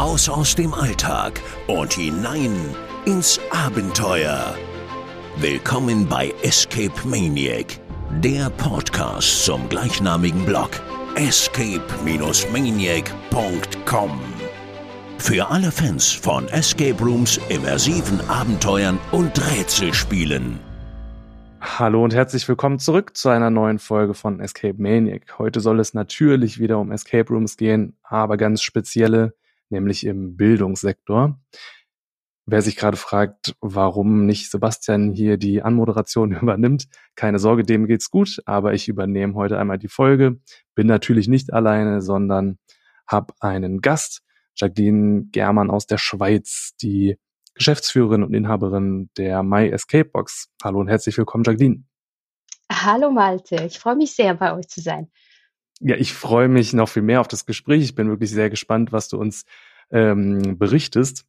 Raus aus dem Alltag und hinein ins Abenteuer. Willkommen bei Escape Maniac, der Podcast zum gleichnamigen Blog escape-maniac.com. Für alle Fans von Escape Rooms, immersiven Abenteuern und Rätselspielen. Hallo und herzlich willkommen zurück zu einer neuen Folge von Escape Maniac. Heute soll es natürlich wieder um Escape Rooms gehen, aber ganz spezielle, nämlich im Bildungssektor. Wer sich gerade fragt, warum nicht Sebastian hier die Anmoderation übernimmt, keine Sorge, dem geht's gut, aber ich übernehme heute einmal die Folge. Bin natürlich nicht alleine, sondern habe einen Gast, Jacqueline Germann aus der Schweiz, die Geschäftsführerin und Inhaberin der My Escape Box. Hallo und herzlich willkommen, Jacqueline. Hallo Malte, ich freue mich sehr, bei euch zu sein. Ja, ich freue mich noch viel mehr auf das Gespräch. Ich bin wirklich sehr gespannt, was du uns ähm, berichtest.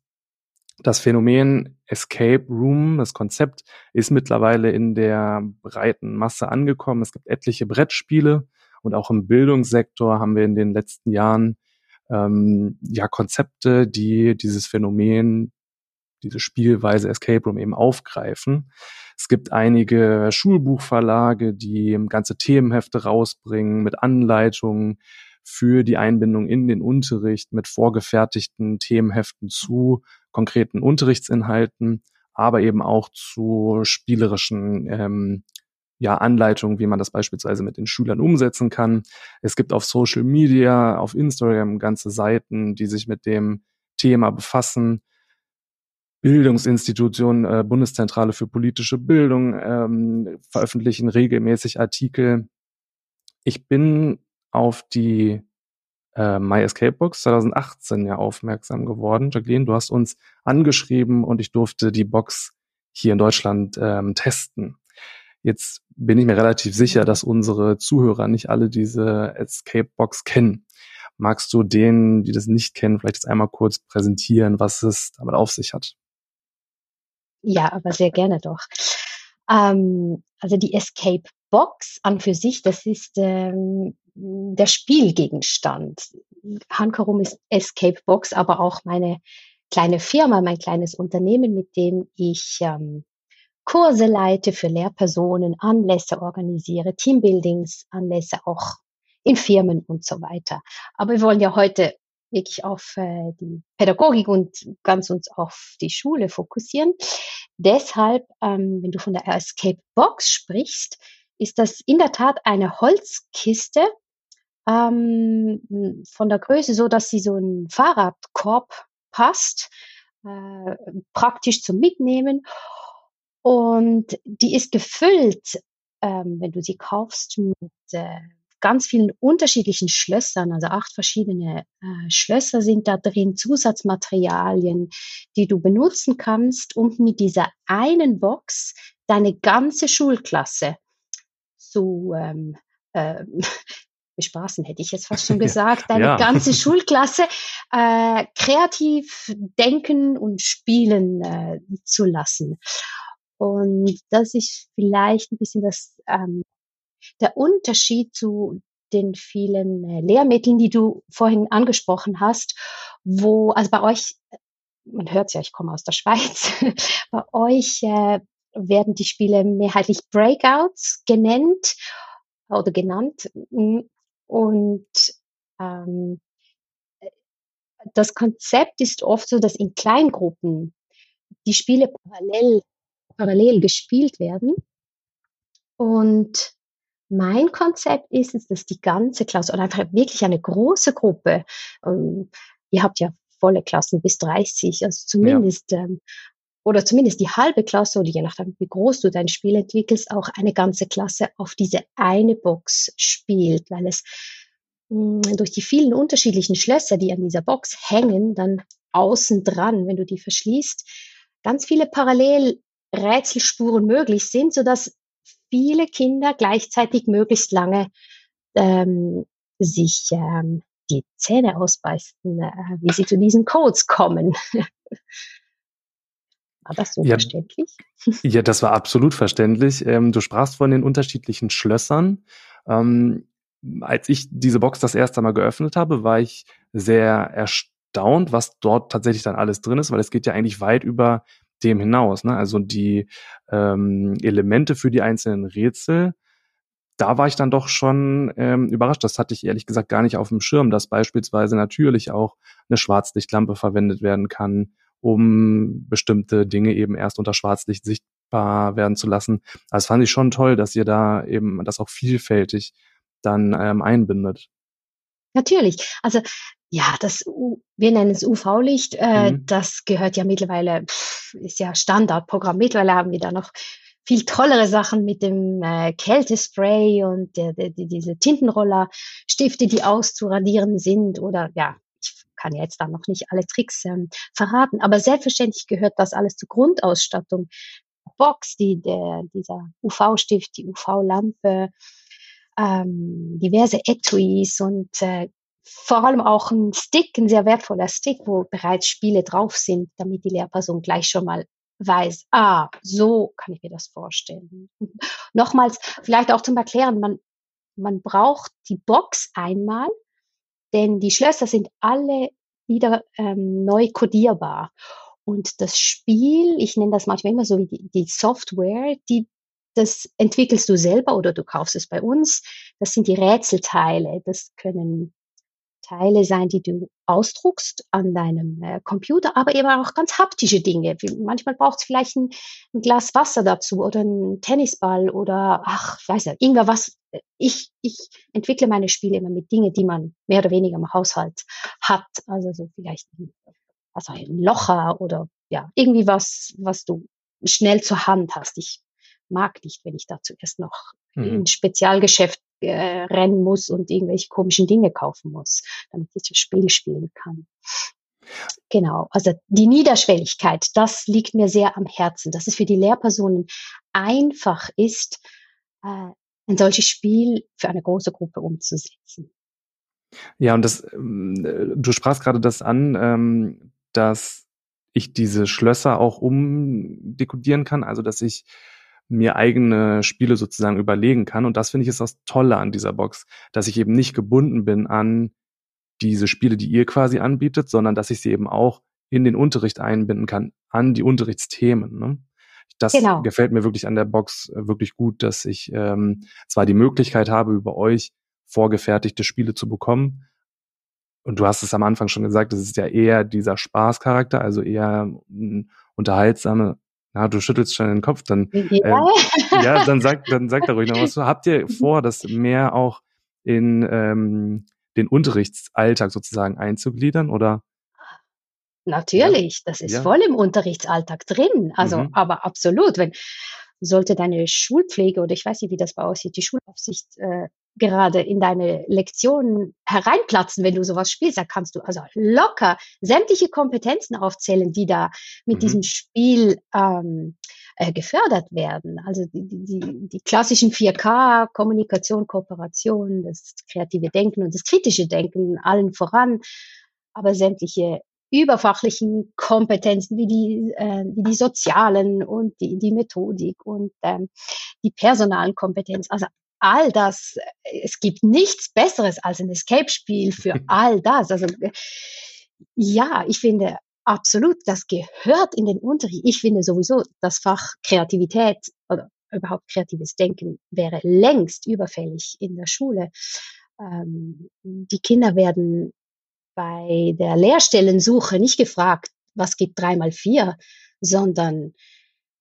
Das Phänomen Escape Room, das Konzept, ist mittlerweile in der breiten Masse angekommen. Es gibt etliche Brettspiele und auch im Bildungssektor haben wir in den letzten Jahren ähm, ja Konzepte, die dieses Phänomen diese Spielweise Escape Room eben aufgreifen. Es gibt einige Schulbuchverlage, die ganze Themenhefte rausbringen mit Anleitungen für die Einbindung in den Unterricht mit vorgefertigten Themenheften zu konkreten Unterrichtsinhalten, aber eben auch zu spielerischen ähm, ja, Anleitungen, wie man das beispielsweise mit den Schülern umsetzen kann. Es gibt auf Social Media, auf Instagram ganze Seiten, die sich mit dem Thema befassen. Bildungsinstitutionen, äh, Bundeszentrale für politische Bildung ähm, veröffentlichen regelmäßig Artikel. Ich bin auf die äh, My Escape Box 2018 ja aufmerksam geworden. Jacqueline, du hast uns angeschrieben und ich durfte die Box hier in Deutschland ähm, testen. Jetzt bin ich mir relativ sicher, dass unsere Zuhörer nicht alle diese Escape Box kennen. Magst du denen, die das nicht kennen, vielleicht jetzt einmal kurz präsentieren, was es damit auf sich hat? Ja, aber sehr gerne doch. Ähm, also die Escape Box an für sich, das ist ähm, der Spielgegenstand. Hankerum ist Escape Box, aber auch meine kleine Firma, mein kleines Unternehmen, mit dem ich ähm, Kurse leite für Lehrpersonen, Anlässe organisiere, Teambuildings, Anlässe auch in Firmen und so weiter. Aber wir wollen ja heute wirklich auf äh, die Pädagogik und ganz uns auf die Schule fokussieren. Deshalb, ähm, wenn du von der Escape Box sprichst, ist das in der Tat eine Holzkiste ähm, von der Größe so, dass sie so ein Fahrradkorb passt, äh, praktisch zum Mitnehmen. Und die ist gefüllt, ähm, wenn du sie kaufst, mit äh, ganz vielen unterschiedlichen Schlössern, also acht verschiedene äh, Schlösser sind da drin, Zusatzmaterialien, die du benutzen kannst, um mit dieser einen Box deine ganze Schulklasse zu ähm, äh, bespaßen, hätte ich jetzt fast schon gesagt, deine ja. ganze Schulklasse äh, kreativ denken und spielen äh, zu lassen. Und das ist vielleicht ein bisschen das ähm, der Unterschied zu den vielen äh, Lehrmitteln, die du vorhin angesprochen hast, wo, also bei euch, man hört ja, ich komme aus der Schweiz, bei euch äh, werden die Spiele mehrheitlich Breakouts genannt oder genannt. Und ähm, das Konzept ist oft so, dass in Kleingruppen die Spiele parallel, parallel gespielt werden. Und mein Konzept ist es, dass die ganze Klasse oder einfach wirklich eine große Gruppe, ähm, ihr habt ja volle Klassen bis 30, also zumindest, ja. ähm, oder zumindest die halbe Klasse oder je nachdem, wie groß du dein Spiel entwickelst, auch eine ganze Klasse auf diese eine Box spielt, weil es mh, hm, durch die vielen unterschiedlichen Schlösser, die an dieser Box hängen, dann außen dran, wenn du die verschließt, ganz viele Parallelrätselspuren möglich sind, sodass viele Kinder gleichzeitig möglichst lange ähm, sich ähm, die Zähne ausbeißen, äh, wie sie zu diesen Codes kommen. War das so ja, verständlich? Ja, das war absolut verständlich. Ähm, du sprachst von den unterschiedlichen Schlössern. Ähm, als ich diese Box das erste Mal geöffnet habe, war ich sehr erstaunt was dort tatsächlich dann alles drin ist, weil es geht ja eigentlich weit über dem hinaus. Ne? Also die ähm, Elemente für die einzelnen Rätsel, da war ich dann doch schon ähm, überrascht. Das hatte ich ehrlich gesagt gar nicht auf dem Schirm, dass beispielsweise natürlich auch eine Schwarzlichtlampe verwendet werden kann, um bestimmte Dinge eben erst unter Schwarzlicht sichtbar werden zu lassen. Also das fand ich schon toll, dass ihr da eben das auch vielfältig dann ähm, einbindet. Natürlich. Also ja, das U wir nennen es UV-Licht, äh, mhm. das gehört ja mittlerweile, pff, ist ja Standardprogramm. Mittlerweile haben wir da noch viel tollere Sachen mit dem äh, Kältespray und der, der, die, diese Tintenroller-Stifte, die auszuradieren sind oder ja, kann ja jetzt da noch nicht alle Tricks ähm, verraten, aber selbstverständlich gehört das alles zur Grundausstattung. Box, die, der, dieser UV-Stift, die UV-Lampe, ähm, diverse Etuis und äh, vor allem auch ein Stick, ein sehr wertvoller Stick, wo bereits Spiele drauf sind, damit die Lehrperson gleich schon mal weiß, ah, so kann ich mir das vorstellen. Nochmals, vielleicht auch zum Erklären, man, man braucht die Box einmal, denn die Schlösser sind alle wieder ähm, neu kodierbar. Und das Spiel, ich nenne das manchmal immer so wie die, die Software, die das entwickelst du selber oder du kaufst es bei uns. Das sind die Rätselteile. Das können Teile sein, die du ausdruckst an deinem äh, Computer, aber eben auch ganz haptische Dinge. Manchmal braucht es vielleicht ein, ein, Glas Wasser dazu oder ein Tennisball oder ach, ich weiß nicht, irgendwas. Ich, ich entwickle meine Spiele immer mit Dingen, die man mehr oder weniger im Haushalt hat. Also so vielleicht ein, also ein Locher oder ja, irgendwie was, was du schnell zur Hand hast. Ich mag nicht, wenn ich da zuerst noch mhm. in ein Spezialgeschäft äh, rennen muss und irgendwelche komischen Dinge kaufen muss, damit ich das Spiel spielen kann. Genau, also die Niederschwelligkeit, das liegt mir sehr am Herzen, dass es für die Lehrpersonen einfach ist, äh, ein solches Spiel für eine große Gruppe umzusetzen. Ja, und das, ähm, du sprachst gerade das an, ähm, dass ich diese Schlösser auch umdekodieren kann, also dass ich mir eigene Spiele sozusagen überlegen kann. Und das finde ich ist das Tolle an dieser Box, dass ich eben nicht gebunden bin an diese Spiele, die ihr quasi anbietet, sondern dass ich sie eben auch in den Unterricht einbinden kann, an die Unterrichtsthemen. Ne? Das genau. gefällt mir wirklich an der Box äh, wirklich gut, dass ich ähm, zwar die Möglichkeit habe, über euch vorgefertigte Spiele zu bekommen. Und du hast es am Anfang schon gesagt, das ist ja eher dieser Spaßcharakter, also eher ein unterhaltsame na, du schüttelst schon den Kopf, dann ja, äh, ja dann sag, dann sag da ruhig noch was. Habt ihr vor, das mehr auch in ähm, den Unterrichtsalltag sozusagen einzugliedern oder? Natürlich, ja. das ist ja. voll im Unterrichtsalltag drin. Also, mhm. aber absolut, wenn sollte deine Schulpflege oder ich weiß nicht, wie das bei aussieht, die Schulaufsicht äh, gerade in deine Lektionen hereinplatzen, wenn du sowas spielst, da kannst du also locker sämtliche Kompetenzen aufzählen, die da mit mhm. diesem Spiel ähm, äh, gefördert werden. Also die, die, die klassischen 4K, Kommunikation, Kooperation, das kreative Denken und das kritische Denken allen voran, aber sämtliche überfachlichen Kompetenzen wie die, äh, wie die sozialen und die, die Methodik und ähm, die personalen Kompetenz. Also all das, es gibt nichts Besseres als ein Escape-Spiel für all das. Also ja, ich finde absolut, das gehört in den Unterricht. Ich finde sowieso, das Fach Kreativität oder überhaupt kreatives Denken wäre längst überfällig in der Schule. Ähm, die Kinder werden bei der Lehrstellensuche nicht gefragt, was gibt drei mal vier, sondern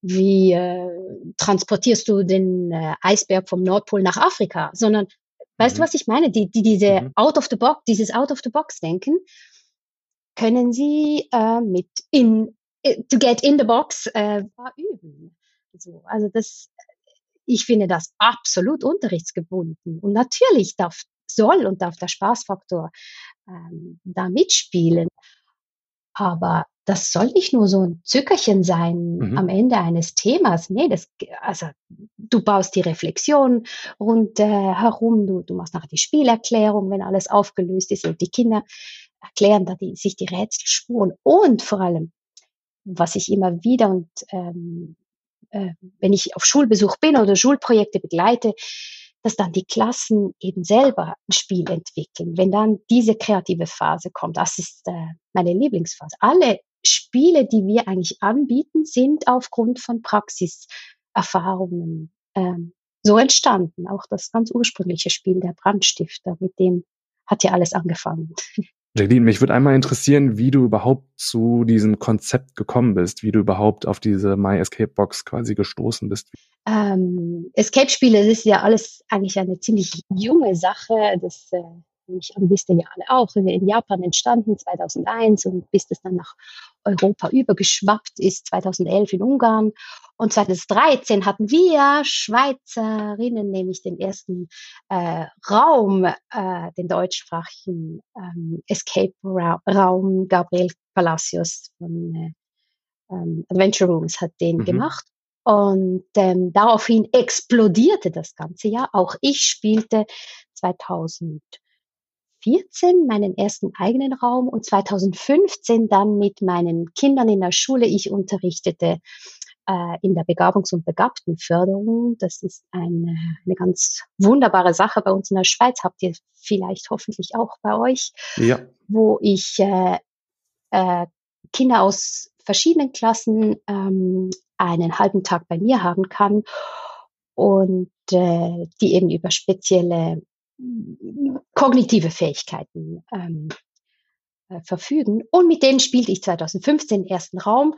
wie äh, transportierst du den äh, Eisberg vom Nordpol nach Afrika, sondern weißt mhm. du, was ich meine? Die, die diese mhm. out of the box, dieses out of the box denken, können sie äh, mit in äh, to get in the box äh, üben. So, also das, ich finde das absolut unterrichtsgebunden und natürlich darf soll und darf der Spaßfaktor ähm, da mitspielen. Aber das soll nicht nur so ein Zückerchen sein mhm. am Ende eines Themas. Nee, das, also du baust die Reflexion rund äh, herum, du, du machst nachher die Spielerklärung, wenn alles aufgelöst ist und die Kinder erklären da die, sich die Rätselspuren und vor allem, was ich immer wieder und ähm, äh, wenn ich auf Schulbesuch bin oder Schulprojekte begleite, dass dann die Klassen eben selber ein Spiel entwickeln. Wenn dann diese kreative Phase kommt, das ist äh, meine Lieblingsphase. Alle Spiele, die wir eigentlich anbieten, sind aufgrund von Praxiserfahrungen ähm, so entstanden. Auch das ganz ursprüngliche Spiel der Brandstifter, mit dem hat ja alles angefangen. Jacqueline, mich würde einmal interessieren, wie du überhaupt zu diesem Konzept gekommen bist, wie du überhaupt auf diese My Escape Box quasi gestoßen bist. Ähm, Escape-Spiele, das ist ja alles eigentlich eine ziemlich junge Sache. Das äh, ich wisst ihr ja alle auch, in Japan entstanden 2001 und bis das dann nach Europa übergeschwappt ist 2011 in Ungarn. Und 2013 hatten wir Schweizerinnen nämlich den ersten äh, Raum, äh, den deutschsprachigen ähm, Escape Raum. Gabriel Palacios von äh, ähm, Adventure Rooms hat den mhm. gemacht. Und ähm, daraufhin explodierte das ganze Jahr. Auch ich spielte 2000 2014 meinen ersten eigenen Raum und 2015 dann mit meinen Kindern in der Schule. Ich unterrichtete äh, in der Begabungs- und Begabtenförderung. Das ist eine, eine ganz wunderbare Sache bei uns in der Schweiz. Habt ihr vielleicht hoffentlich auch bei euch, ja. wo ich äh, äh, Kinder aus verschiedenen Klassen ähm, einen halben Tag bei mir haben kann und äh, die eben über spezielle kognitive Fähigkeiten ähm, äh, verfügen. Und mit denen spielte ich 2015 den ersten Raum.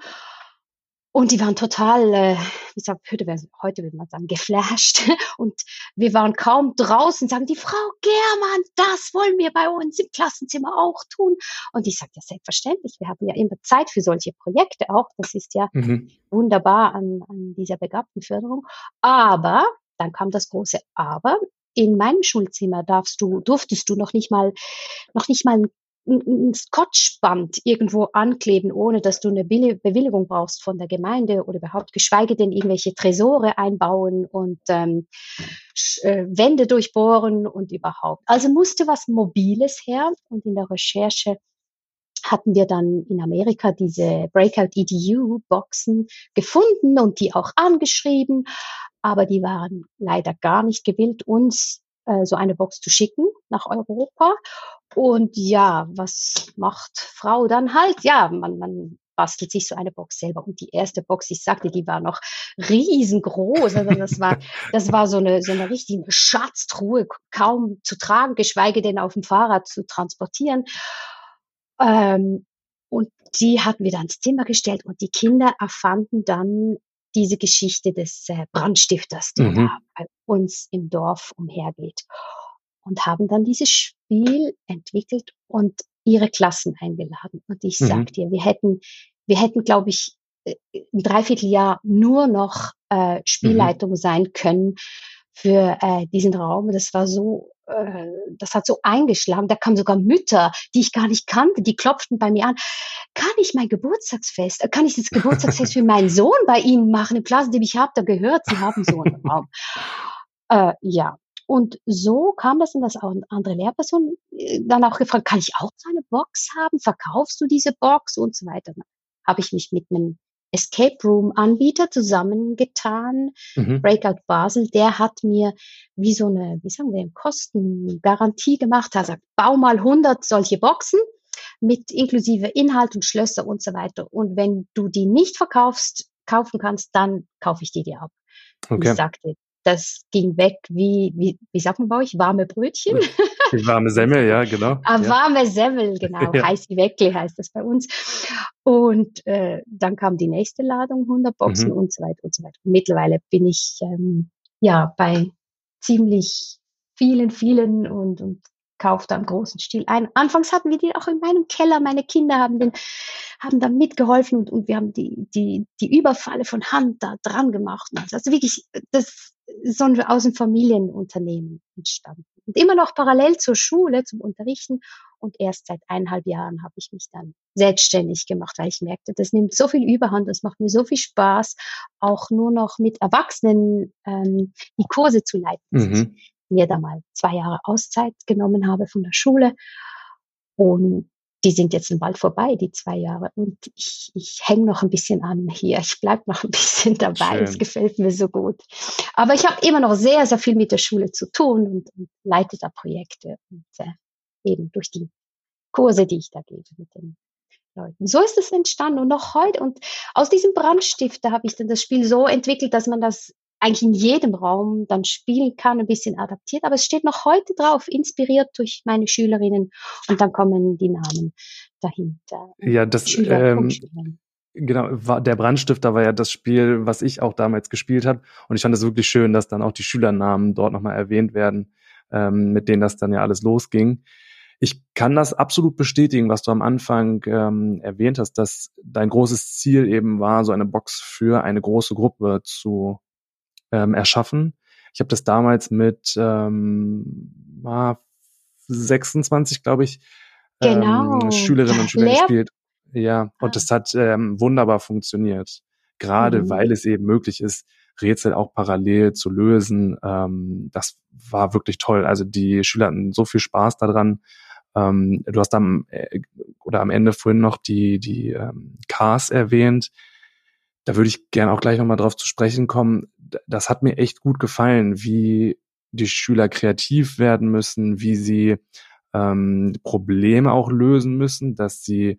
Und die waren total, äh, wie sagt, heute, heute würde man sagen, geflasht. Und wir waren kaum draußen, sagen die Frau Germann, das wollen wir bei uns im Klassenzimmer auch tun. Und ich sagte, ja, selbstverständlich, wir haben ja immer Zeit für solche Projekte auch. Das ist ja mhm. wunderbar an, an dieser Begabtenförderung. Aber dann kam das große Aber in meinem Schulzimmer darfst du, durftest du noch nicht mal, noch nicht mal ein, Scotchband irgendwo ankleben, ohne dass du eine Bewilligung brauchst von der Gemeinde oder überhaupt, geschweige denn irgendwelche Tresore einbauen und ähm, äh, Wände durchbohren und überhaupt. Also musste was Mobiles her und in der Recherche hatten wir dann in Amerika diese Breakout EDU Boxen gefunden und die auch angeschrieben aber die waren leider gar nicht gewillt, uns äh, so eine Box zu schicken nach Europa. Und ja, was macht Frau dann halt? Ja, man, man bastelt sich so eine Box selber. Und die erste Box, ich sagte, die war noch riesengroß. Also das war, das war so eine, so eine richtige Schatztruhe, kaum zu tragen, geschweige denn auf dem Fahrrad zu transportieren. Ähm, und die hatten wir dann ins Zimmer gestellt und die Kinder erfanden dann diese Geschichte des äh, Brandstifters, der mhm. da bei uns im Dorf umhergeht. Und haben dann dieses Spiel entwickelt und ihre Klassen eingeladen. Und ich mhm. sag dir, wir hätten, wir hätten, glaube ich, äh, ein Dreivierteljahr nur noch äh, mhm. Spielleitung mhm. sein können für äh, diesen Raum. Das war so äh, das hat so eingeschlagen. Da kamen sogar Mütter, die ich gar nicht kannte, die klopften bei mir an. Kann ich mein Geburtstagsfest, kann ich das Geburtstagsfest für meinen Sohn bei Ihnen machen? Im Klassen, dem ich habe, da gehört, Sie haben so einen Raum. Äh, ja. Und so kam das in das auch andere Lehrperson äh, dann auch gefragt, kann ich auch so eine Box haben? Verkaufst du diese Box und so weiter? Habe ich mich mit einem Escape Room Anbieter zusammengetan. Mhm. Breakout Basel, der hat mir wie so eine, wie sagen wir, Kostengarantie gemacht. Er sagt, bau mal 100 solche Boxen mit inklusive Inhalt und Schlösser und so weiter. Und wenn du die nicht verkaufst, kaufen kannst, dann kaufe ich die dir ab. Okay. Ich sagte, das ging weg wie, wie, wie sagt man bei euch, warme Brötchen. Die warme Semmel, ja, genau. Ah. Warme Semmel, genau. Ja. Heiß wie Weckle heißt das bei uns. Und äh, dann kam die nächste Ladung, 100 Boxen mhm. und so weiter und so weiter. Mittlerweile bin ich ähm, ja bei ziemlich vielen, vielen und, und kauft da im großen Stil ein. Anfangs hatten wir die auch in meinem Keller. Meine Kinder haben den, haben da mitgeholfen und, und wir haben die, die, die Überfalle von Hand da dran gemacht. Also wirklich, das ist so ein, aus dem Familienunternehmen entstanden. Und immer noch parallel zur Schule, zum Unterrichten. Und erst seit eineinhalb Jahren habe ich mich dann selbstständig gemacht, weil ich merkte, das nimmt so viel Überhand, das macht mir so viel Spaß, auch nur noch mit Erwachsenen ähm, die Kurse zu leiten. Mhm. Ich mir da mal zwei Jahre Auszeit genommen habe von der Schule. Und die sind jetzt bald vorbei, die zwei Jahre. Und ich, ich hänge noch ein bisschen an hier. Ich bleibe noch ein bisschen dabei. Schön. Es gefällt mir so gut. Aber ich habe immer noch sehr, sehr viel mit der Schule zu tun und, und leite da Projekte. Und äh, eben durch die Kurse, die ich da gebe mit den Leuten. So ist es entstanden und noch heute. Und aus diesem Brandstifter habe ich dann das Spiel so entwickelt, dass man das eigentlich in jedem Raum dann spielen kann, ein bisschen adaptiert. Aber es steht noch heute drauf, inspiriert durch meine Schülerinnen. Und dann kommen die Namen dahinter. Ja, das, Schüler ähm, genau, war, der Brandstifter war ja das Spiel, was ich auch damals gespielt habe. Und ich fand es wirklich schön, dass dann auch die Schülernamen dort nochmal erwähnt werden, ähm, mit denen das dann ja alles losging. Ich kann das absolut bestätigen, was du am Anfang ähm, erwähnt hast, dass dein großes Ziel eben war, so eine Box für eine große Gruppe zu ähm, erschaffen. Ich habe das damals mit ähm, 26, glaube ich, genau. ähm, Schülerinnen und Schülern Lehr gespielt. Ja, und ah. das hat ähm, wunderbar funktioniert. Gerade mhm. weil es eben möglich ist, Rätsel auch parallel zu lösen. Ähm, das war wirklich toll. Also die Schüler hatten so viel Spaß daran. Ähm, du hast am äh, oder am Ende vorhin noch die die ähm, Cars erwähnt. Da würde ich gerne auch gleich nochmal drauf zu sprechen kommen das hat mir echt gut gefallen, wie die Schüler kreativ werden müssen, wie sie ähm, Probleme auch lösen müssen, dass sie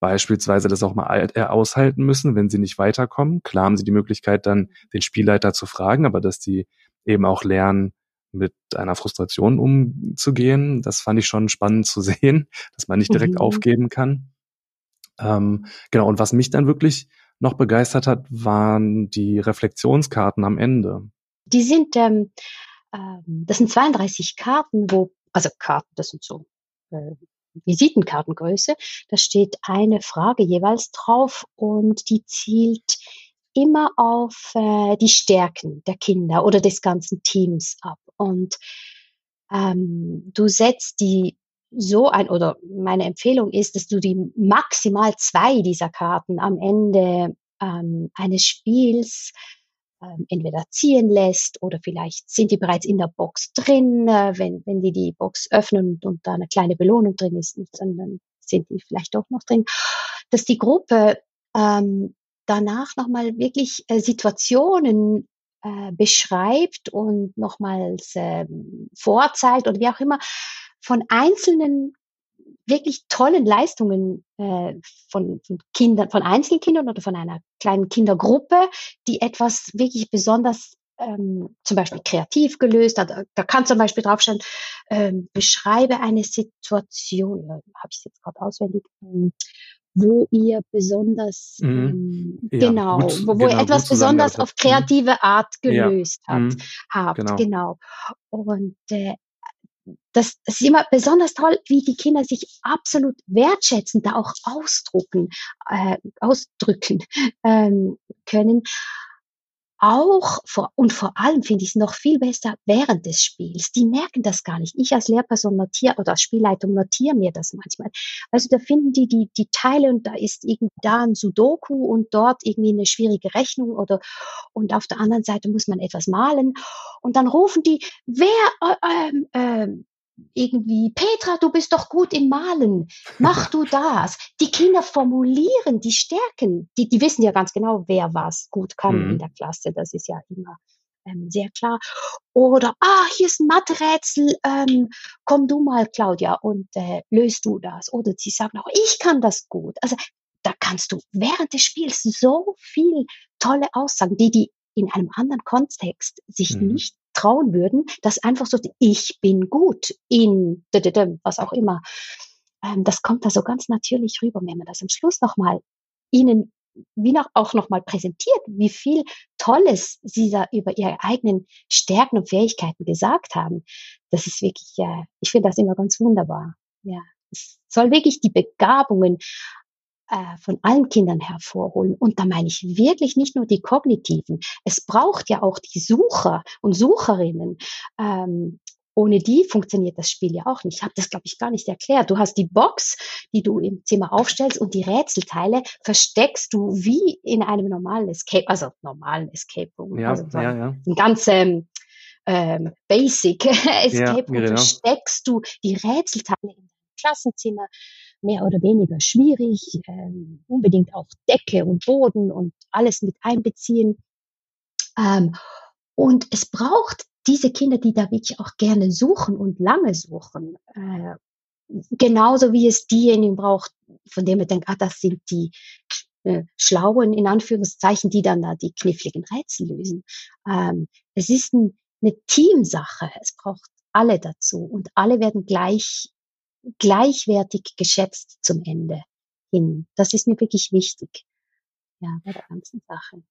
beispielsweise das auch mal äh, aushalten müssen, wenn sie nicht weiterkommen. Klar haben sie die Möglichkeit, dann den Spielleiter zu fragen, aber dass sie eben auch lernen, mit einer Frustration umzugehen. Das fand ich schon spannend zu sehen, dass man nicht direkt mhm. aufgeben kann. Ähm, genau, und was mich dann wirklich noch begeistert hat, waren die Reflexionskarten am Ende. Die sind, ähm, äh, das sind 32 Karten, wo, also Karten, das sind so äh, Visitenkartengröße. Da steht eine Frage jeweils drauf und die zielt immer auf äh, die Stärken der Kinder oder des ganzen Teams ab. Und ähm, du setzt die so ein, oder meine Empfehlung ist, dass du die maximal zwei dieser Karten am Ende ähm, eines Spiels ähm, entweder ziehen lässt oder vielleicht sind die bereits in der Box drin. Äh, wenn, wenn die die Box öffnen und, und da eine kleine Belohnung drin ist, dann, sind die vielleicht doch noch drin. Dass die Gruppe ähm, danach nochmal wirklich äh, Situationen äh, beschreibt und nochmals äh, vorzeigt oder wie auch immer, von einzelnen wirklich tollen Leistungen äh, von, von Kindern, von Einzelkindern oder von einer kleinen Kindergruppe, die etwas wirklich besonders ähm, zum Beispiel kreativ gelöst hat. Da kann zum Beispiel draufstehen, ähm, beschreibe eine Situation, ja, habe ich jetzt gerade auswendig, ähm, wo ihr besonders mhm. ähm, ja, genau, gut, wo, wo genau, ihr etwas besonders auf kreative Art gelöst ja. hat, mhm. habt, genau. genau. Und äh, das, das ist immer besonders toll, wie die Kinder sich absolut wertschätzend da auch ausdrucken, äh, ausdrücken ähm, können. Auch vor, und vor allem finde ich es noch viel besser während des Spiels. Die merken das gar nicht. Ich als Lehrperson notiere oder als Spielleitung notiere mir das manchmal. Also da finden die, die die Teile und da ist irgendwie da ein Sudoku und dort irgendwie eine schwierige Rechnung oder und auf der anderen Seite muss man etwas malen und dann rufen die, wer äh, äh, irgendwie, Petra, du bist doch gut im Malen, mach du das. Die Kinder formulieren die Stärken, die, die wissen ja ganz genau, wer was gut kann mhm. in der Klasse, das ist ja immer ähm, sehr klar. Oder, ah, hier ist ein Mathe-Rätsel, ähm, komm du mal, Claudia, und äh, löst du das. Oder sie sagen auch, ich kann das gut. Also da kannst du während des Spiels so viel tolle Aussagen, die die in einem anderen Kontext sich mhm. nicht trauen würden, dass einfach so, ich bin gut in was auch immer. Ähm, das kommt da so ganz natürlich rüber, wenn man das am Schluss nochmal ihnen wie noch, auch nochmal präsentiert, wie viel Tolles sie da über ihre eigenen Stärken und Fähigkeiten gesagt haben. Das ist wirklich, äh, ich finde das immer ganz wunderbar. Ja, es soll wirklich die Begabungen äh, von allen Kindern hervorholen. Und da meine ich wirklich nicht nur die kognitiven. Es braucht ja auch die Sucher und Sucherinnen. Ähm, ohne die funktioniert das Spiel ja auch nicht. Ich habe das, glaube ich, gar nicht erklärt. Du hast die Box, die du im Zimmer aufstellst und die Rätselteile versteckst du wie in einem normalen Escape, also normalen Escape Room. Ja, also ja, ja. Ein ganz ähm, ähm, Basic Escape Room ja, genau. versteckst du die Rätselteile in deinem Klassenzimmer mehr oder weniger schwierig, ähm, unbedingt auch Decke und Boden und alles mit einbeziehen. Ähm, und es braucht diese Kinder, die da wirklich auch gerne suchen und lange suchen, äh, genauso wie es diejenigen braucht, von denen man denkt, ah, das sind die äh, Schlauen, in Anführungszeichen, die dann da die kniffligen Rätsel lösen. Ähm, es ist ein, eine Teamsache. Es braucht alle dazu und alle werden gleich, gleichwertig geschätzt zum Ende hin. Das ist mir wirklich wichtig. Ja, bei der ganzen Sache.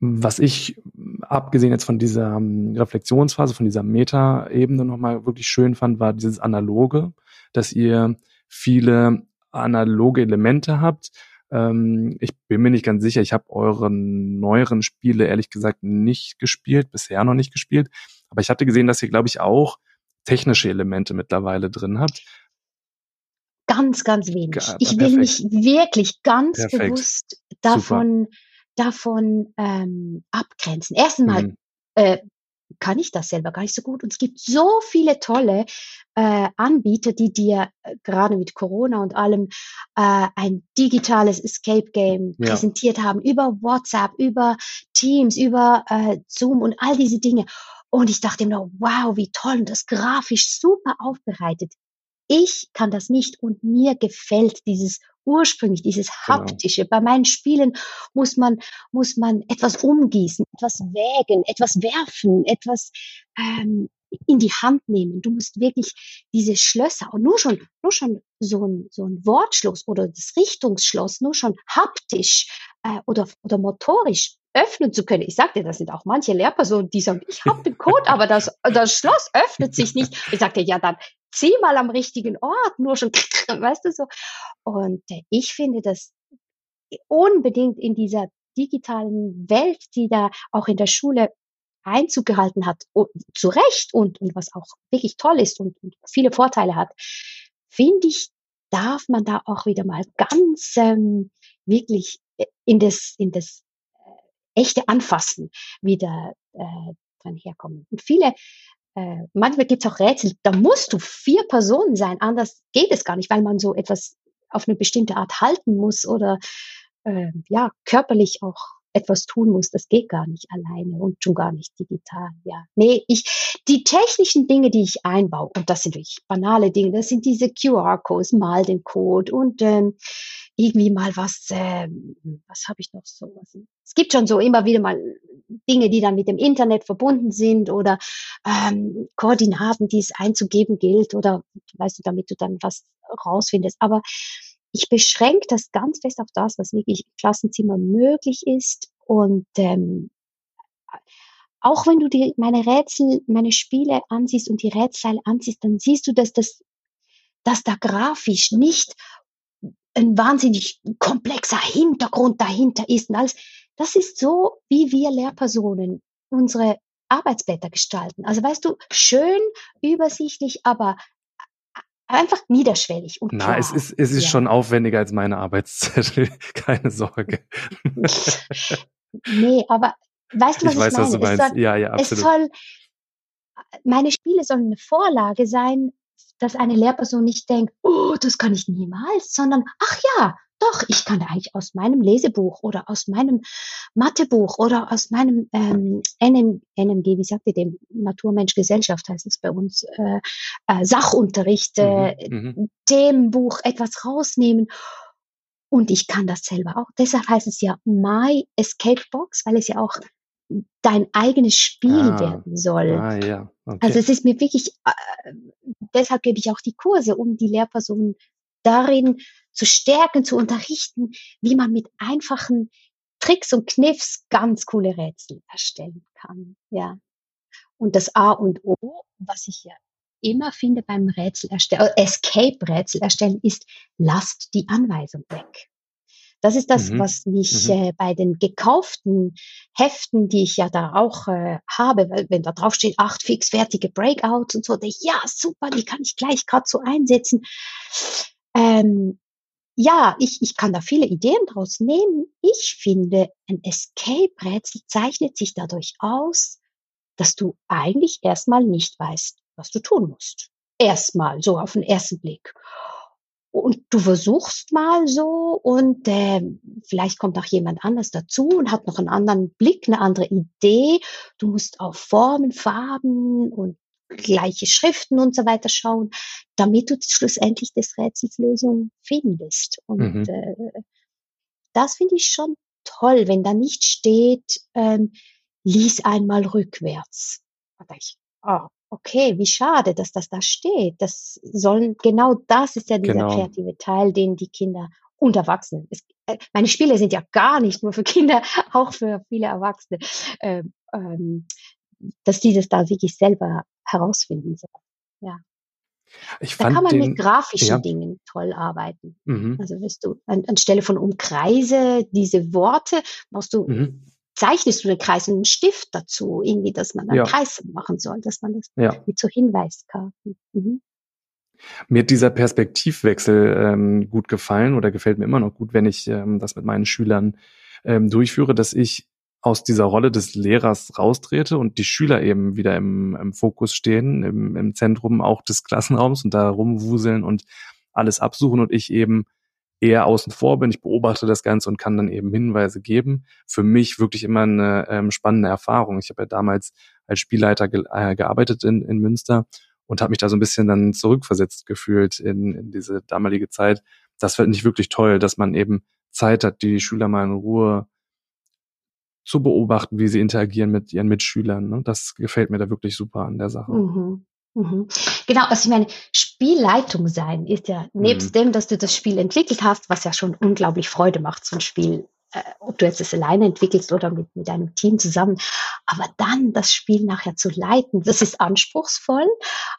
Was ich, abgesehen jetzt von dieser ähm, Reflexionsphase, von dieser Meta-Ebene nochmal wirklich schön fand, war dieses Analoge, dass ihr viele analoge Elemente habt. Ähm, ich bin mir nicht ganz sicher, ich habe eure neueren Spiele ehrlich gesagt nicht gespielt, bisher noch nicht gespielt. Aber ich hatte gesehen, dass ihr, glaube ich, auch technische Elemente mittlerweile drin habt. Ganz, ganz wenig. ich will mich wirklich ganz Perfekt. bewusst davon Super davon ähm, abgrenzen. Erstmal mhm. äh, kann ich das selber gar nicht so gut. Und es gibt so viele tolle äh, Anbieter, die dir äh, gerade mit Corona und allem äh, ein digitales Escape Game ja. präsentiert haben über WhatsApp, über Teams, über äh, Zoom und all diese Dinge. Und ich dachte mir, wow, wie toll und das grafisch super aufbereitet. Ich kann das nicht und mir gefällt dieses ursprünglich, dieses genau. haptische. Genau. Bei meinen Spielen muss man, muss man etwas umgießen, etwas wägen, etwas werfen, etwas ähm, in die Hand nehmen. Du musst wirklich diese Schlösser und nur schon, nur schon so ein, so ein Wortschluss oder das Richtungsschloss, nur schon haptisch äh, oder, oder motorisch öffnen zu können. Ich sagte, das sind auch manche Lehrpersonen, die sagen, ich habe den Code, aber das, das Schloss öffnet sich nicht. Ich sagte, ja, dann zieh mal am richtigen Ort, nur schon, weißt du so. Und äh, ich finde das unbedingt in dieser digitalen Welt, die da auch in der Schule Einzug gehalten hat, zu Recht und, und was auch wirklich toll ist und, und viele Vorteile hat, finde ich, darf man da auch wieder mal ganz ähm, wirklich äh, in das, in das äh, echte Anfassen wieder äh, dran herkommen. Und viele äh, manchmal gibt es auch Rätsel, da musst du vier Personen sein, anders geht es gar nicht, weil man so etwas auf eine bestimmte Art halten muss oder äh, ja körperlich auch etwas tun muss. Das geht gar nicht alleine und schon gar nicht digital. Ja, nee, ich die technischen Dinge, die ich einbaue und das sind wirklich banale Dinge. Das sind diese QR-Codes, mal den Code und ähm, irgendwie mal was. Äh, was habe ich noch so? Es gibt schon so immer wieder mal Dinge, die dann mit dem Internet verbunden sind oder ähm, Koordinaten, die es einzugeben gilt oder weißt du, damit du dann was rausfindest. Aber ich beschränke das ganz fest auf das, was wirklich im Klassenzimmer möglich ist und ähm, auch wenn du dir meine Rätsel, meine Spiele ansiehst und die Rätselteile ansiehst, dann siehst du, dass das, dass da grafisch nicht ein wahnsinnig komplexer Hintergrund dahinter ist und alles. Das ist so, wie wir Lehrpersonen unsere Arbeitsblätter gestalten. Also weißt du, schön, übersichtlich, aber einfach niederschwellig und Na, es ist, es ist ja. schon aufwendiger als meine Arbeitszettel, keine Sorge. nee, aber weißt du, was ich, ich weiß, meine? Was du meinst. Soll, ja, ja, absolut. Es soll, meine Spiele sollen eine Vorlage sein, dass eine Lehrperson nicht denkt, oh, das kann ich niemals, sondern, ach ja, doch, ich kann eigentlich aus meinem Lesebuch oder aus meinem Mathebuch oder aus meinem ähm, NM, NMG, wie sagt ihr dem, Naturmensch Gesellschaft heißt es bei uns, äh, äh, Sachunterricht, äh, mhm, mhm, Themenbuch etwas rausnehmen. Und ich kann das selber auch. Deshalb heißt es ja My Escape Box, weil es ja auch dein eigenes Spiel ah, werden soll. Ah, ja. okay. Also es ist mir wirklich, äh, deshalb gebe ich auch die Kurse, um die Lehrpersonen darin zu stärken, zu unterrichten, wie man mit einfachen Tricks und Kniffs ganz coole Rätsel erstellen kann. Ja. Und das A und O, was ich ja immer finde beim Rätsel erstellen, äh, Escape-Rätsel erstellen, ist, lasst die Anweisung weg. Das ist das, mhm. was mich mhm. äh, bei den gekauften Heften, die ich ja da auch äh, habe, weil wenn da drauf steht, acht fixfertige Breakouts und so, denke ich, ja, super, die kann ich gleich gerade so einsetzen. Ähm, ja, ich, ich kann da viele Ideen draus nehmen. Ich finde, ein Escape-Rätsel zeichnet sich dadurch aus, dass du eigentlich erstmal nicht weißt, was du tun musst. Erstmal, so auf den ersten Blick. und du versuchst mal so und äh, vielleicht kommt auch jemand anders dazu und hat noch einen anderen Blick, eine andere Idee. Du musst auf Formen, Farben und gleiche Schriften und so weiter schauen, damit du schlussendlich des Rätsels Lösung findest. Und mhm. äh, das finde ich schon toll, wenn da nicht steht, ähm, lies einmal rückwärts. Da ich, oh, okay, wie schade, dass das da steht. Das sollen, genau das ist ja dieser genau. kreative Teil, den die Kinder und Erwachsene. Es, äh, meine Spiele sind ja gar nicht nur für Kinder, auch für viele Erwachsene, ähm, ähm, dass die das da wirklich selber herausfinden sollen. Ja. Ich da kann man den, mit grafischen ja. Dingen toll arbeiten. Mhm. Also wirst du an, anstelle von Umkreise diese Worte, machst du, Mhm. zeichnest du den Kreis und einen Stift dazu, irgendwie, dass man einen Ja. Kreis machen soll, dass man das Ja. mit so Hinweiskarten. Mhm. Mir hat dieser Perspektivwechsel ähm, gut gefallen oder gefällt mir immer noch gut, wenn ich ähm, das mit meinen Schülern ähm, durchführe, dass ich aus dieser Rolle des Lehrers raustrete und die Schüler eben wieder im, im Fokus stehen, im, im Zentrum auch des Klassenraums und da rumwuseln und alles absuchen und ich eben eher außen vor bin. Ich beobachte das Ganze und kann dann eben Hinweise geben. Für mich wirklich immer eine ähm, spannende Erfahrung. Ich habe ja damals als Spielleiter ge äh, gearbeitet in, in Münster und habe mich da so ein bisschen dann zurückversetzt gefühlt in, in diese damalige Zeit. Das fand ich wirklich toll, dass man eben Zeit hat, die Schüler mal in Ruhe zu beobachten, wie sie interagieren mit ihren Mitschülern. Ne? Das gefällt mir da wirklich super an der Sache. Mhm. Mhm. Genau, also ich meine, Spielleitung sein ist ja, nebst Mhm. dem, dass du das Spiel entwickelt hast, was ja schon unglaublich Freude macht, so ein Spiel, äh, ob du jetzt es alleine entwickelst oder mit, mit einem Team zusammen, aber dann das Spiel nachher zu leiten, das ist anspruchsvoll,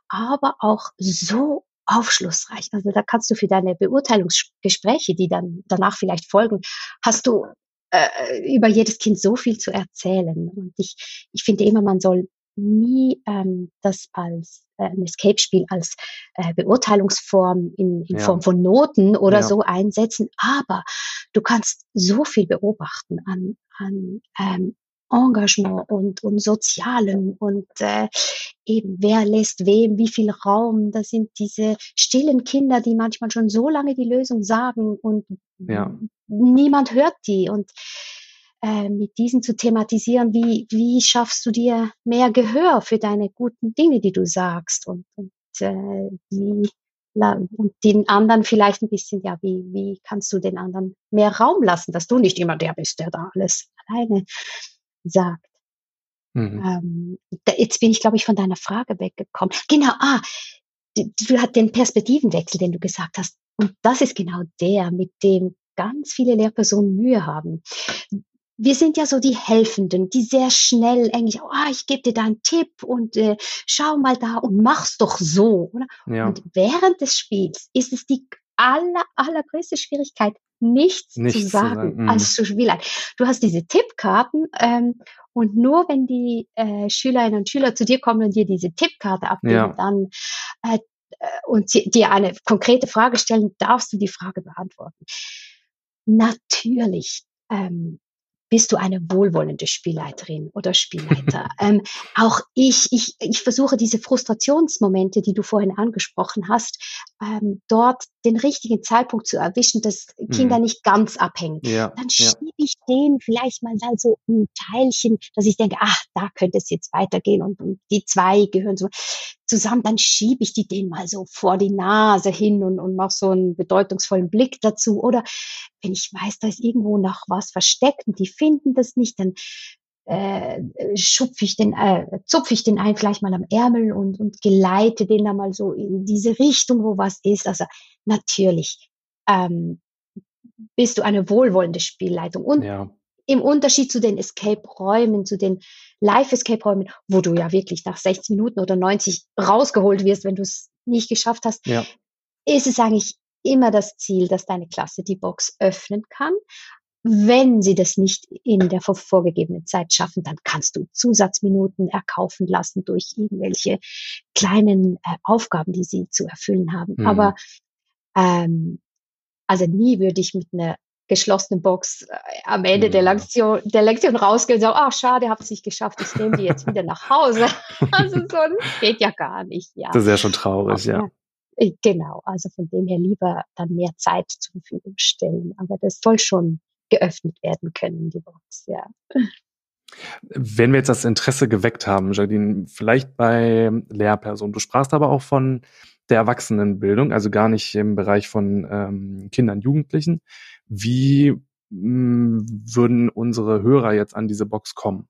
aber auch so aufschlussreich. Also da kannst du für deine Beurteilungsgespräche, die dann danach vielleicht folgen, hast du äh, über jedes Kind so viel zu erzählen. Und ich, ich finde immer, man soll nie ähm, das als äh, ein Escape-Spiel als äh, Beurteilungsform in, in Ja. Form von Noten oder Ja. so einsetzen, aber du kannst so viel beobachten an, an ähm, Engagement und, und Sozialen und äh, eben wer lässt wem wie viel Raum. Das sind diese stillen Kinder, die manchmal schon so lange die Lösung sagen und Ja. niemand hört die und äh, mit diesen zu thematisieren, wie, wie schaffst du dir mehr Gehör für deine guten Dinge, die du sagst und, und äh, wie und den anderen vielleicht ein bisschen, ja, wie, wie kannst du den anderen mehr Raum lassen, dass du nicht immer der bist, der da alles alleine sagt. Mhm. Ähm, da, jetzt bin ich, glaube ich, von deiner Frage weggekommen. Genau, ah, du, du hast den Perspektivenwechsel, den du gesagt hast. Und das ist genau der, mit dem ganz viele Lehrpersonen Mühe haben. Wir sind ja so die Helfenden, die sehr schnell eigentlich, oh, ich gebe dir da einen Tipp und äh, schau mal da und mach's doch so. Oder? Ja. Und während des Spiels ist es die aller, allergrößte Schwierigkeit, nichts, Nichts zu zu sagen sagen, mhm. als zu Spielern. Du hast diese Tippkarten ähm, und nur wenn die äh, Schülerinnen und Schüler zu dir kommen und dir diese Tippkarte abgeben, Ja. dann äh, äh, und dir eine konkrete Frage stellen, darfst du die Frage beantworten. Natürlich ähm, bist du eine wohlwollende Spielleiterin oder Spielleiter. ähm, auch ich, ich, ich versuche diese Frustrationsmomente, die du vorhin angesprochen hast, ähm, dort den richtigen Zeitpunkt zu erwischen, dass Kinder Mhm. nicht ganz abhängen. Ja. Dann Ja. schiebe ich denen vielleicht mal so ein Teilchen, dass ich denke, ach, da könnte es jetzt weitergehen und, und die zwei gehören so zusammen, dann schiebe ich die denen mal so vor die Nase hin und, und mache so einen bedeutungsvollen Blick dazu. Oder wenn ich weiß, da ist irgendwo noch was versteckt und die finden das nicht, dann äh, schupfe ich den, äh, zupfe ich den einen vielleicht mal am Ärmel und, und geleite den da mal so in diese Richtung, wo was ist. Also natürlich ähm, bist du eine wohlwollende Spielleitung. Und Ja. im Unterschied zu den Escape-Räumen, zu den Live-Escape-Räumen, wo du ja wirklich nach 60 Minuten oder 90 rausgeholt wirst, wenn du es nicht geschafft hast, Ja. ist es eigentlich immer das Ziel, dass deine Klasse die Box öffnen kann. Wenn sie das nicht in der vor- vorgegebenen Zeit schaffen, dann kannst du Zusatzminuten erkaufen lassen durch irgendwelche kleinen äh, Aufgaben, die sie zu erfüllen haben. Mhm. Aber ähm, also nie würde ich mit einer geschlossenen Box äh, am Ende der Ja. Lektion, der Lektion rausgehen und sagen, ach schade, habt es nicht geschafft, ich nehme die jetzt wieder nach Hause. Also so ein- geht ja gar nicht, ja. Das ist ja schon traurig, ja. Äh, genau, also von dem her lieber dann mehr Zeit zur Verfügung stellen. Aber das soll schon geöffnet werden können, die Box, ja. Wenn wir jetzt das Interesse geweckt haben, Jardine, vielleicht bei Lehrpersonen, du sprachst aber auch von der Erwachsenenbildung, also gar nicht im Bereich von ähm, Kindern, Jugendlichen. Wie mh, hm, würden unsere Hörer jetzt an diese Box kommen?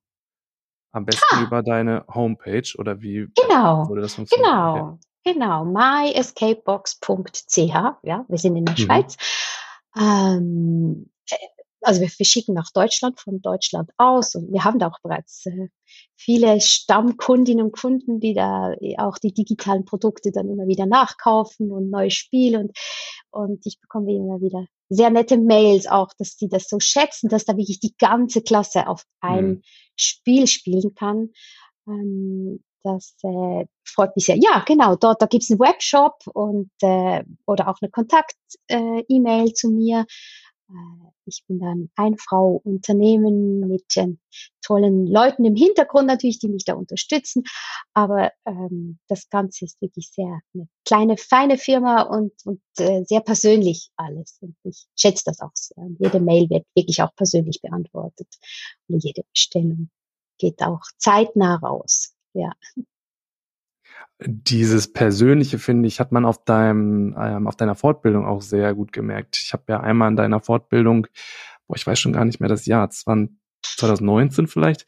Am besten ah. über deine Homepage oder wie genau, würde das funktionieren? Genau, genau. myescapebox.ch, ja, wir sind in der mhm. Schweiz. Ähm, äh, also wir verschicken nach Deutschland, von Deutschland aus und wir haben da auch bereits äh, viele Stammkundinnen und Kunden, die da auch die digitalen Produkte dann immer wieder nachkaufen und neue Spiele und, und ich bekomme immer wieder sehr nette Mails auch, dass die das so schätzen, dass da wirklich die ganze Klasse auf ein mhm. Spiel spielen kann. Ähm, das äh, freut mich sehr. Ja, genau, dort da gibt's einen Webshop und äh, oder auch eine Kontakt-E-Mail äh, zu mir. Äh, ich bin dann ein Frau Unternehmen mit äh, tollen Leuten im Hintergrund natürlich, die mich da unterstützen. Aber ähm, das Ganze ist wirklich sehr eine kleine, feine Firma und, und äh, sehr persönlich alles. Und ich schätze das auch sehr. Und jede Mail wird wirklich auch persönlich beantwortet. Und jede Bestellung geht auch zeitnah raus. Ja. Dieses Persönliche, finde ich, hat man auf deinem, ähm, auf deiner Fortbildung auch sehr gut gemerkt. Ich habe ja einmal in deiner Fortbildung, boah, ich weiß schon gar nicht mehr das Jahr, 2019 vielleicht,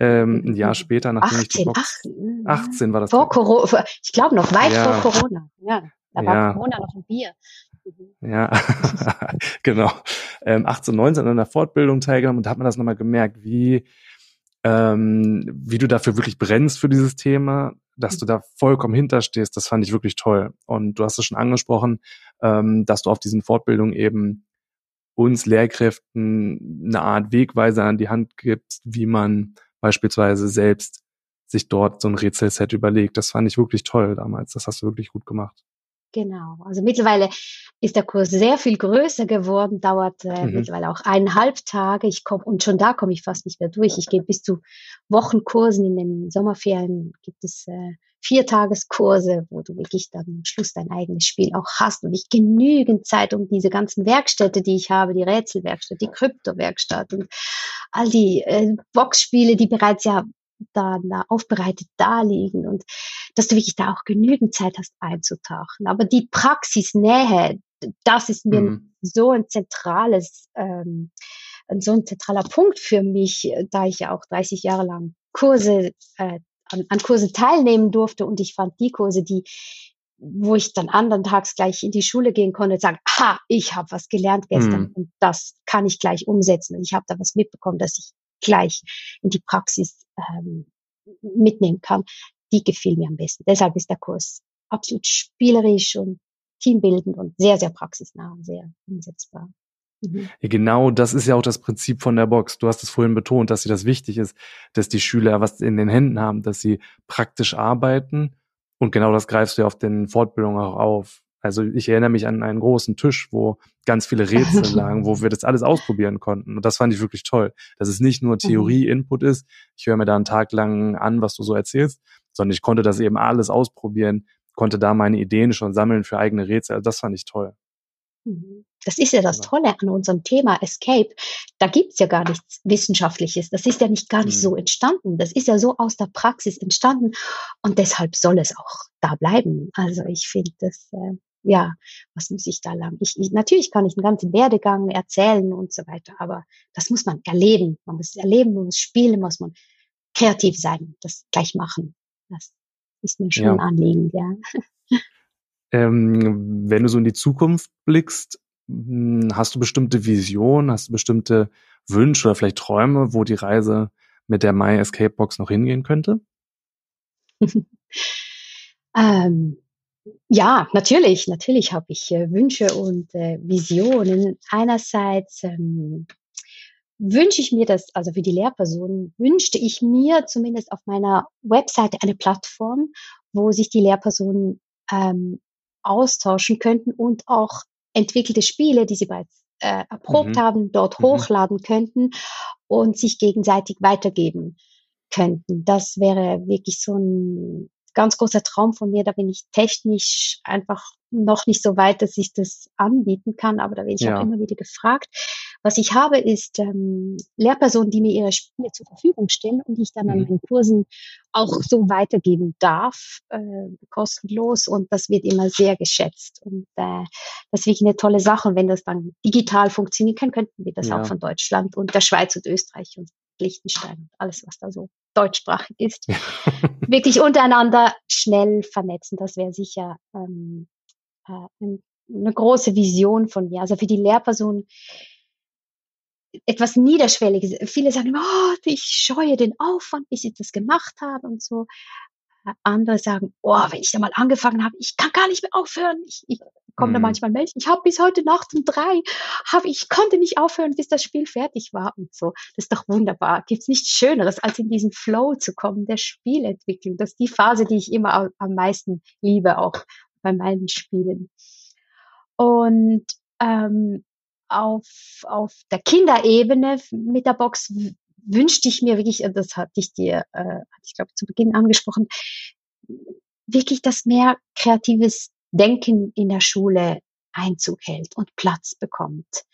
ähm, ein Jahr später, nachdem 18, ich die Box, 18, 18 war das. Vor Corona, ich glaube noch weit ja. vor Corona. Ja, da war ja. Corona noch ein Bier. Mhm. Ja, genau. Ähm, 18, 19 an der Fortbildung teilgenommen und da hat man das nochmal gemerkt, wie ähm, wie du dafür wirklich brennst für dieses Thema, dass du da vollkommen hinterstehst, das fand ich wirklich toll. Und du hast es schon angesprochen, ähm, dass du auf diesen Fortbildungen eben uns Lehrkräften eine Art Wegweiser an die Hand gibst, wie man beispielsweise selbst sich dort so ein Rätselset überlegt. Das fand ich wirklich toll damals. Das hast du wirklich gut gemacht. Genau. Also mittlerweile ist der Kurs sehr viel größer geworden, dauert äh, mhm. mittlerweile auch eineinhalb Tage. Ich komme und schon da komme ich fast nicht mehr durch. Ich gehe bis zu Wochenkursen. In den Sommerferien gibt es äh, Viertageskurse, wo du wirklich dann am Schluss dein eigenes Spiel auch hast und ich genügend Zeit, um diese ganzen Werkstätte, die ich habe, die Rätselwerkstatt, die Kryptowerkstatt und all die äh, Boxspiele, die bereits ja da, da aufbereitet da liegen und dass du wirklich da auch genügend Zeit hast einzutauchen. Aber die Praxisnähe, das ist mir mhm. so ein zentrales, ähm, so ein zentraler Punkt für mich, da ich ja auch 30 Jahre lang Kurse äh, an, an Kurse teilnehmen durfte und ich fand die Kurse, die wo ich dann anderen Tags gleich in die Schule gehen konnte und sagen, ha, ich habe was gelernt gestern mhm. und das kann ich gleich umsetzen. Und ich habe da was mitbekommen, dass ich gleich in die Praxis ähm, mitnehmen kann, die gefiel mir am besten. Deshalb ist der Kurs absolut spielerisch und teambildend und sehr, sehr praxisnah und sehr umsetzbar. Mhm. Genau, das ist ja auch das Prinzip von der Box. Du hast es vorhin betont, dass dir das wichtig ist, dass die Schüler was in den Händen haben, dass sie praktisch arbeiten. Und genau das greifst du ja auf den Fortbildungen auch auf. Also ich erinnere mich an einen großen Tisch, wo ganz viele Rätsel lagen, wo wir das alles ausprobieren konnten. Und das fand ich wirklich toll, dass es nicht nur mhm. Theorie-Input ist. Ich höre mir da einen Tag lang an, was du so erzählst, sondern ich konnte das eben alles ausprobieren, konnte da meine Ideen schon sammeln für eigene Rätsel. Also das fand ich toll. Mhm. Das ist ja das Tolle an unserem Thema Escape. Da gibt's ja gar nichts Wissenschaftliches. Das ist ja nicht gar nicht mhm. so entstanden. Das ist ja so aus der Praxis entstanden und deshalb soll es auch da bleiben. Also ich finde das, äh, ja, was muss ich da lang? Ich, ich, natürlich kann ich einen ganzen Werdegang erzählen und so weiter, aber das muss man erleben. Man muss erleben, man muss spielen, muss man kreativ sein, das gleich machen. Das ist mir schon ja. ein Anliegen, ja. Ähm, wenn du so in die Zukunft blickst, hm, hast du bestimmte Visionen, hast du bestimmte Wünsche oder vielleicht Träume, wo die Reise mit der My Escape Box noch hingehen könnte? ähm, ja, natürlich, natürlich habe ich äh, Wünsche und äh, Visionen. Einerseits ähm, wünsche ich mir das, also für die Lehrpersonen, wünschte ich mir zumindest auf meiner Webseite eine Plattform, wo sich die Lehrpersonen ähm, austauschen könnten und auch entwickelte Spiele, die sie bereits äh, erprobt mhm. haben, dort mhm. hochladen könnten und sich gegenseitig weitergeben könnten. Das wäre wirklich so ein, ganz großer Traum von mir. Da bin ich technisch einfach noch nicht so weit, dass ich das anbieten kann, aber da werde ich ja. auch immer wieder gefragt. Was ich habe, ist ähm, Lehrpersonen, die mir ihre Spiele zur Verfügung stellen und die ich dann mhm. an meinen Kursen auch so weitergeben darf, äh, kostenlos und das wird immer sehr geschätzt und äh, das ist wirklich eine tolle Sache. Und wenn das dann digital funktionieren kann, könnten wir das ja. auch von Deutschland und der Schweiz und Österreich und Liechtenstein und alles, was da so deutschsprachig ist, wirklich untereinander schnell vernetzen. Das wäre sicher ähm, äh, eine große Vision von mir. Also für die Lehrperson etwas Niederschwelliges. Viele sagen, oh, ich scheue den Aufwand, bis ich das gemacht habe und so. Andere sagen, oh, wenn ich da mal angefangen habe, ich kann gar nicht mehr aufhören. Ich, ich komme mhm. da manchmal Mails. Ich habe bis heute Nacht um drei, hab, ich konnte nicht aufhören, bis das Spiel fertig war und so. Das ist doch wunderbar. Gibt's nichts Schöneres, als in diesen Flow zu kommen, der Spielentwicklung. Das ist die Phase, die ich immer am meisten liebe, auch bei meinen Spielen. Und ähm, auf, auf der Kinderebene mit der Box wünschte ich mir wirklich, das hatte ich dir, äh, hatte ich glaube zu Beginn angesprochen, wirklich, dass mehr kreatives Denken in der Schule Einzug hält und Platz bekommt.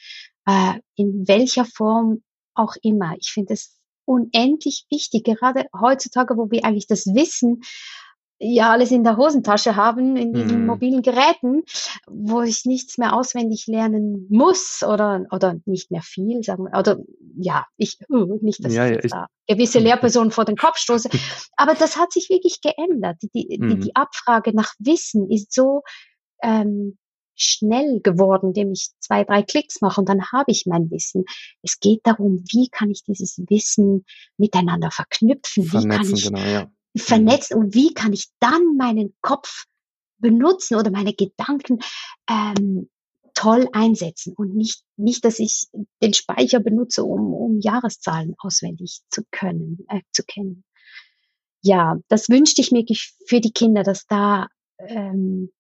Äh, in welcher Form auch immer. Ich finde es unendlich wichtig, gerade heutzutage, wo wir eigentlich das Wissen ja alles in der Hosentasche haben, in diesen mhm. mobilen Geräten, wo ich nichts mehr auswendig lernen muss oder, oder nicht mehr viel, sagen wir, oder ja, ich, uh, nicht, dass ja, ich, ich da gewisse Lehrpersonen vor den Kopf stoße, aber das hat sich wirklich geändert. Die, die, mhm. die Abfrage nach Wissen ist so ähm, schnell geworden, indem ich zwei, drei Klicks mache und dann habe ich mein Wissen. Es geht darum, wie kann ich dieses Wissen miteinander verknüpfen? Vernetzen, wie kann ich genau, ja vernetzt und wie kann ich dann meinen Kopf benutzen oder meine Gedanken ähm, toll einsetzen und nicht, nicht, dass ich den Speicher benutze, um, um Jahreszahlen auswendig zu können, äh, zu kennen. Ja, das wünschte ich mir für die Kinder, dass da ähm,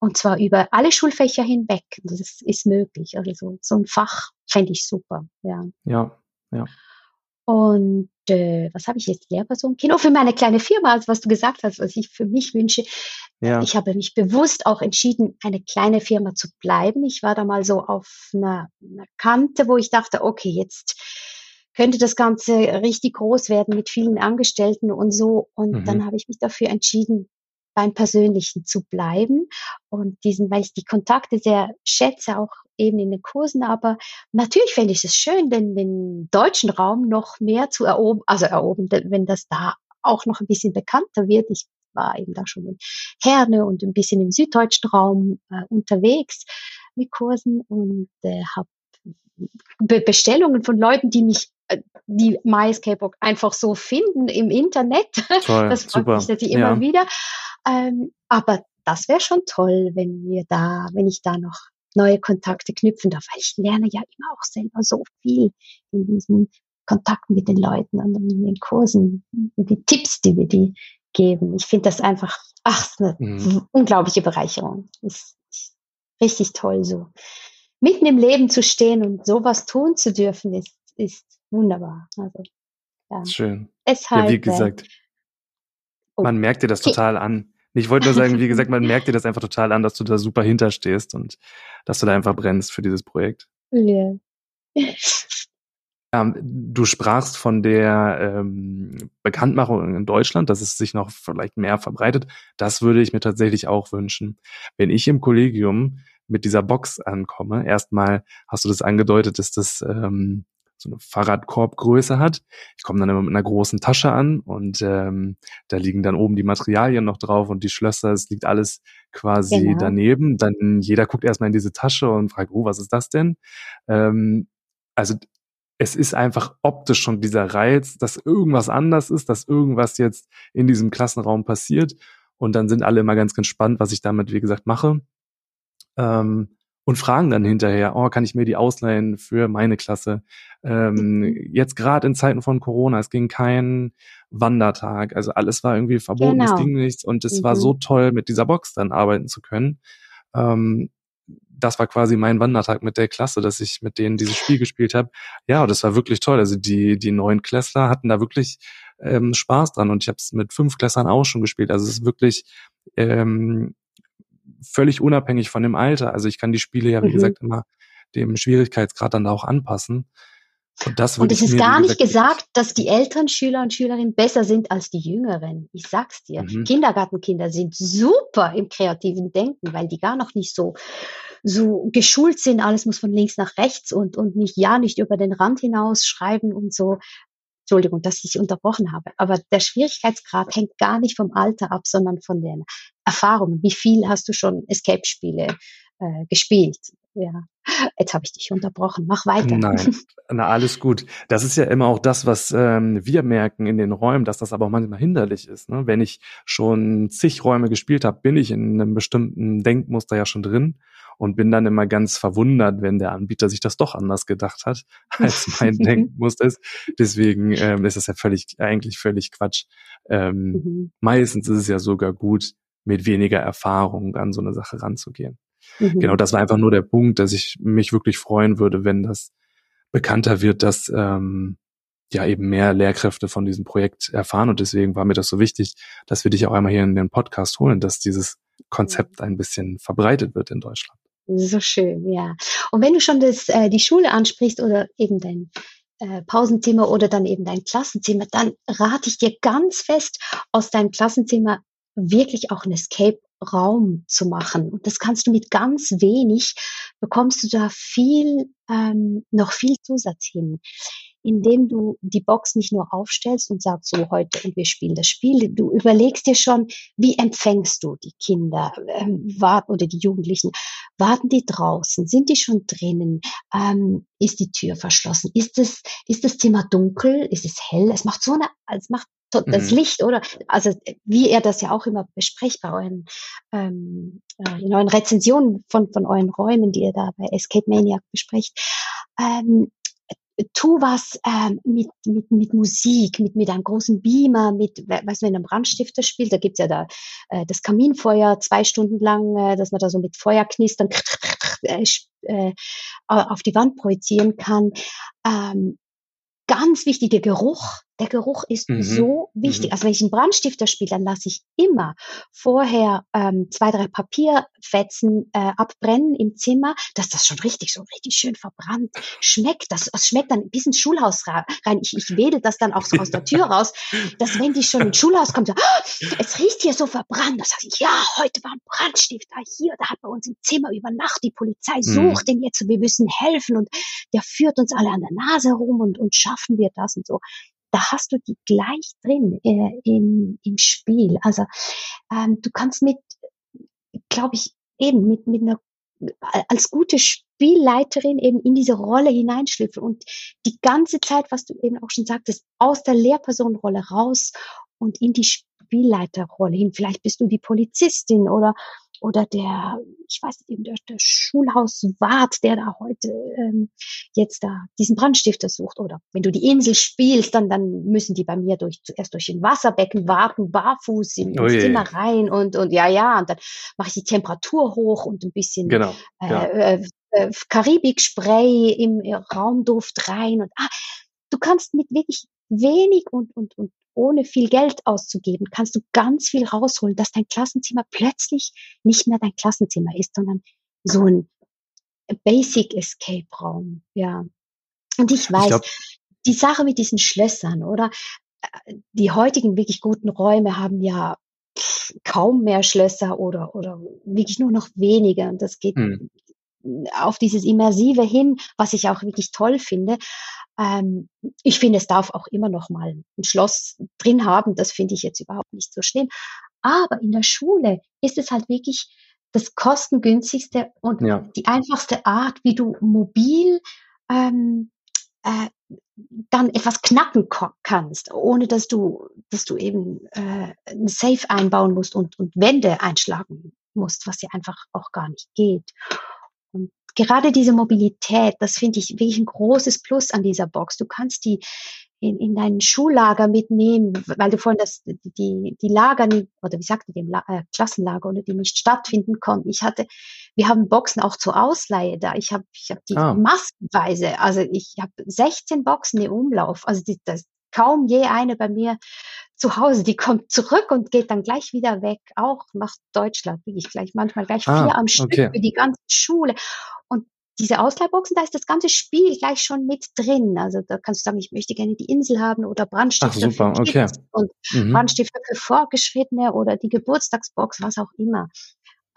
und zwar über alle Schulfächer hinweg. Das ist möglich. Also so, so ein Fach fände ich super. Ja. Ja, ja. Und äh, was habe ich jetzt? Lehrperson? Kino für meine kleine Firma, also was du gesagt hast, was ich für mich wünsche. Ja. Ich habe mich bewusst auch entschieden, eine kleine Firma zu bleiben. Ich war da mal so auf einer, einer Kante, wo ich dachte, okay, jetzt könnte das Ganze richtig groß werden mit vielen Angestellten und so. Und mhm. dann habe ich mich dafür entschieden, beim Persönlichen zu bleiben und diesen, weil ich die Kontakte sehr schätze, auch eben in den Kursen, aber natürlich fände ich es schön, den, den deutschen Raum noch mehr zu erobern, also erobern, wenn das da auch noch ein bisschen bekannter wird. Ich war eben da schon in Herne und ein bisschen im süddeutschen Raum äh, unterwegs mit Kursen und äh, habe Be Bestellungen von Leuten, die mich die MyScapeBook einfach so finden im Internet. Toll, das freut mich natürlich immer ja. wieder. Ähm, aber das wäre schon toll, wenn wir da, wenn ich da noch neue Kontakte knüpfen darf, weil ich lerne ja immer auch selber so viel in diesen Kontakten mit den Leuten und in den Kursen, die Tipps, die wir die geben. Ich finde das einfach, ach, eine mhm. unglaubliche Bereicherung. Ist richtig toll so. Mitten im Leben zu stehen und sowas tun zu dürfen, ist, ist wunderbar. Also, ja. Schön. Deshalb, ja, wie gesagt, oh. man merkt dir das total an. Ich wollte nur sagen, wie gesagt, man merkt dir das einfach total an, dass du da super hinterstehst und dass du da einfach brennst für dieses Projekt. Ja. Ähm, du sprachst von der ähm, Bekanntmachung in Deutschland, dass es sich noch vielleicht mehr verbreitet. Das würde ich mir tatsächlich auch wünschen. Wenn ich im Kollegium mit dieser Box ankomme, erstmal hast du das angedeutet, dass das ähm, so eine Fahrradkorbgröße hat. Ich komme dann immer mit einer großen Tasche an und ähm, da liegen dann oben die Materialien noch drauf und die Schlösser, es liegt alles quasi genau. daneben. Dann jeder guckt erstmal in diese Tasche und fragt, oh, was ist das denn? Ähm, also es ist einfach optisch schon dieser Reiz, dass irgendwas anders ist, dass irgendwas jetzt in diesem Klassenraum passiert. Und dann sind alle immer ganz gespannt, was ich damit, wie gesagt, mache. Ähm, und fragen dann hinterher, oh, kann ich mir die ausleihen für meine Klasse? Ähm, mhm. jetzt gerade in Zeiten von Corona, es ging kein Wandertag, also alles war irgendwie verboten, genau. es ging nichts und es mhm. war so toll, mit dieser Box dann arbeiten zu können. Ähm, das war quasi mein Wandertag mit der Klasse, dass ich mit denen dieses Spiel gespielt habe. Ja, das war wirklich toll. Also die, die neuen Klässler hatten da wirklich ähm, Spaß dran und ich habe es mit fünf Klässern auch schon gespielt. Also es ist wirklich ähm, völlig unabhängig von dem Alter. Also ich kann die Spiele ja, wie mhm. gesagt, immer dem Schwierigkeitsgrad dann auch anpassen. Und, das und es ist gar nicht gesagt, dass die älteren Schüler und Schülerinnen besser sind als die jüngeren. Ich sag's dir. Mhm. Kindergartenkinder sind super im kreativen Denken, weil die gar noch nicht so so geschult sind, alles muss von links nach rechts und, und nicht ja, nicht über den Rand hinaus schreiben und so. Entschuldigung, dass ich unterbrochen habe. Aber der Schwierigkeitsgrad hängt gar nicht vom Alter ab, sondern von den Erfahrungen. Wie viel hast du schon Escape-Spiele äh, gespielt? Ja, jetzt habe ich dich unterbrochen. Mach weiter. Nein, na alles gut. Das ist ja immer auch das, was ähm, wir merken in den Räumen, dass das aber auch manchmal hinderlich ist. Ne? Wenn ich schon zig Räume gespielt habe, bin ich in einem bestimmten Denkmuster ja schon drin und bin dann immer ganz verwundert, wenn der Anbieter sich das doch anders gedacht hat, als mein Denkmuster ist. Deswegen ähm, ist das ja völlig, eigentlich völlig Quatsch. Ähm, mhm. Meistens ist es ja sogar gut, mit weniger Erfahrung an so eine Sache ranzugehen. Mhm. Genau, das war einfach nur der Punkt, dass ich mich wirklich freuen würde, wenn das bekannter wird, dass ähm, ja eben mehr Lehrkräfte von diesem Projekt erfahren. Und deswegen war mir das so wichtig, dass wir dich auch einmal hier in den Podcast holen, dass dieses Konzept ein bisschen verbreitet wird in Deutschland. So schön, ja. Und wenn du schon das, äh, die Schule ansprichst oder eben dein äh, Pausenzimmer oder dann eben dein Klassenzimmer, dann rate ich dir ganz fest, aus deinem Klassenzimmer wirklich auch ein Escape-Raum zu machen. Und das kannst du mit ganz wenig, bekommst du da viel, ähm, noch viel Zusatz hin indem du die Box nicht nur aufstellst und sagst so heute und wir spielen das Spiel. Du überlegst dir schon, wie empfängst du die Kinder ähm, oder die Jugendlichen? Warten die draußen? Sind die schon drinnen? Ähm, ist die Tür verschlossen? Ist es ist das Zimmer dunkel? Ist es hell? Es macht so eine, es macht das mhm. Licht, oder? Also wie ihr das ja auch immer besprecht bei euren, ähm, äh, in euren Rezensionen von, von euren Räumen, die ihr da bei Escape Maniac besprecht. Ähm, tu was ähm, mit, mit, mit Musik, mit, mit einem großen Beamer, mit, was wenn ein Brandstifter spielt, da gibt's ja da äh, das Kaminfeuer zwei Stunden lang, äh, dass man da so mit Feuerknistern äh, äh, auf die Wand projizieren kann. Ähm, ganz wichtiger Geruch der Geruch ist mhm. so wichtig. Mhm. Also wenn ich einen Brandstifter spiele, dann lasse ich immer vorher ähm, zwei, drei Papierfetzen äh, abbrennen im Zimmer, dass das schon richtig, so richtig schön verbrannt schmeckt. Das, das schmeckt dann bis ins Schulhaus rein. Ich, ich wedel das dann auch so aus der Tür raus, dass wenn die schon ins Schulhaus kommen, so, oh, es riecht hier so verbrannt. Das heißt, ich, ja, heute war ein Brandstifter hier, da hat bei uns im Zimmer über Nacht die Polizei mhm. sucht mhm. den jetzt, wir müssen helfen und der führt uns alle an der Nase rum und, und schaffen wir das und so da hast du die gleich drin äh, im, im Spiel. Also ähm, du kannst mit, glaube ich, eben mit, mit einer als gute Spielleiterin eben in diese Rolle hineinschlüpfen und die ganze Zeit, was du eben auch schon sagtest, aus der Lehrpersonenrolle raus und in die Spielleiterrolle hin. Vielleicht bist du die Polizistin oder oder der, ich weiß nicht, der, der Schulhauswart, der da heute ähm, jetzt da diesen Brandstifter sucht. Oder wenn du die Insel spielst, dann, dann müssen die bei mir durch, zuerst durch ein Wasserbecken warten, barfuß in, ins Zimmer rein und, und ja, ja, und dann mache ich die Temperatur hoch und ein bisschen genau, äh, ja. äh, äh, Karibik-Spray im Raumduft rein und ah, du kannst mit wirklich wenig und, und, und ohne viel Geld auszugeben, kannst du ganz viel rausholen, dass dein Klassenzimmer plötzlich nicht mehr dein Klassenzimmer ist, sondern so ein Basic Escape Raum. Ja. Und ich weiß, ich glaub, die Sache mit diesen Schlössern, oder? Die heutigen wirklich guten Räume haben ja kaum mehr Schlösser oder, oder wirklich nur noch wenige. Und das geht hm. Auf dieses Immersive hin, was ich auch wirklich toll finde. Ähm, ich finde, es darf auch immer noch mal ein Schloss drin haben. Das finde ich jetzt überhaupt nicht so schlimm. Aber in der Schule ist es halt wirklich das kostengünstigste und ja. die einfachste Art, wie du mobil ähm, äh, dann etwas knacken kannst, ohne dass du, dass du eben äh, ein Safe einbauen musst und, und Wände einschlagen musst, was ja einfach auch gar nicht geht. Und gerade diese Mobilität, das finde ich wirklich ein großes Plus an dieser Box. Du kannst die in, in dein Schullager mitnehmen, weil du vorhin das, die, die Lager nicht, oder wie sagte dem äh, Klassenlager, oder die nicht stattfinden konnten. Ich hatte, wir haben Boxen auch zur Ausleihe da. Ich habe ich hab die ah. massenweise, also ich habe 16 Boxen im Umlauf. Also die, das, kaum je eine bei mir zu Hause. Die kommt zurück und geht dann gleich wieder weg, auch nach Deutschland, wirklich gleich, manchmal gleich vier Ah, am Stück okay. für die ganze Schule. Und diese Ausleihboxen, da ist das ganze Spiel gleich schon mit drin. Also da kannst du sagen, ich möchte gerne die Insel haben oder Ach, Brandstifter für super, okay. Und Mhm. Brandstifter für Fortgeschrittene oder die Geburtstagsbox, was auch immer.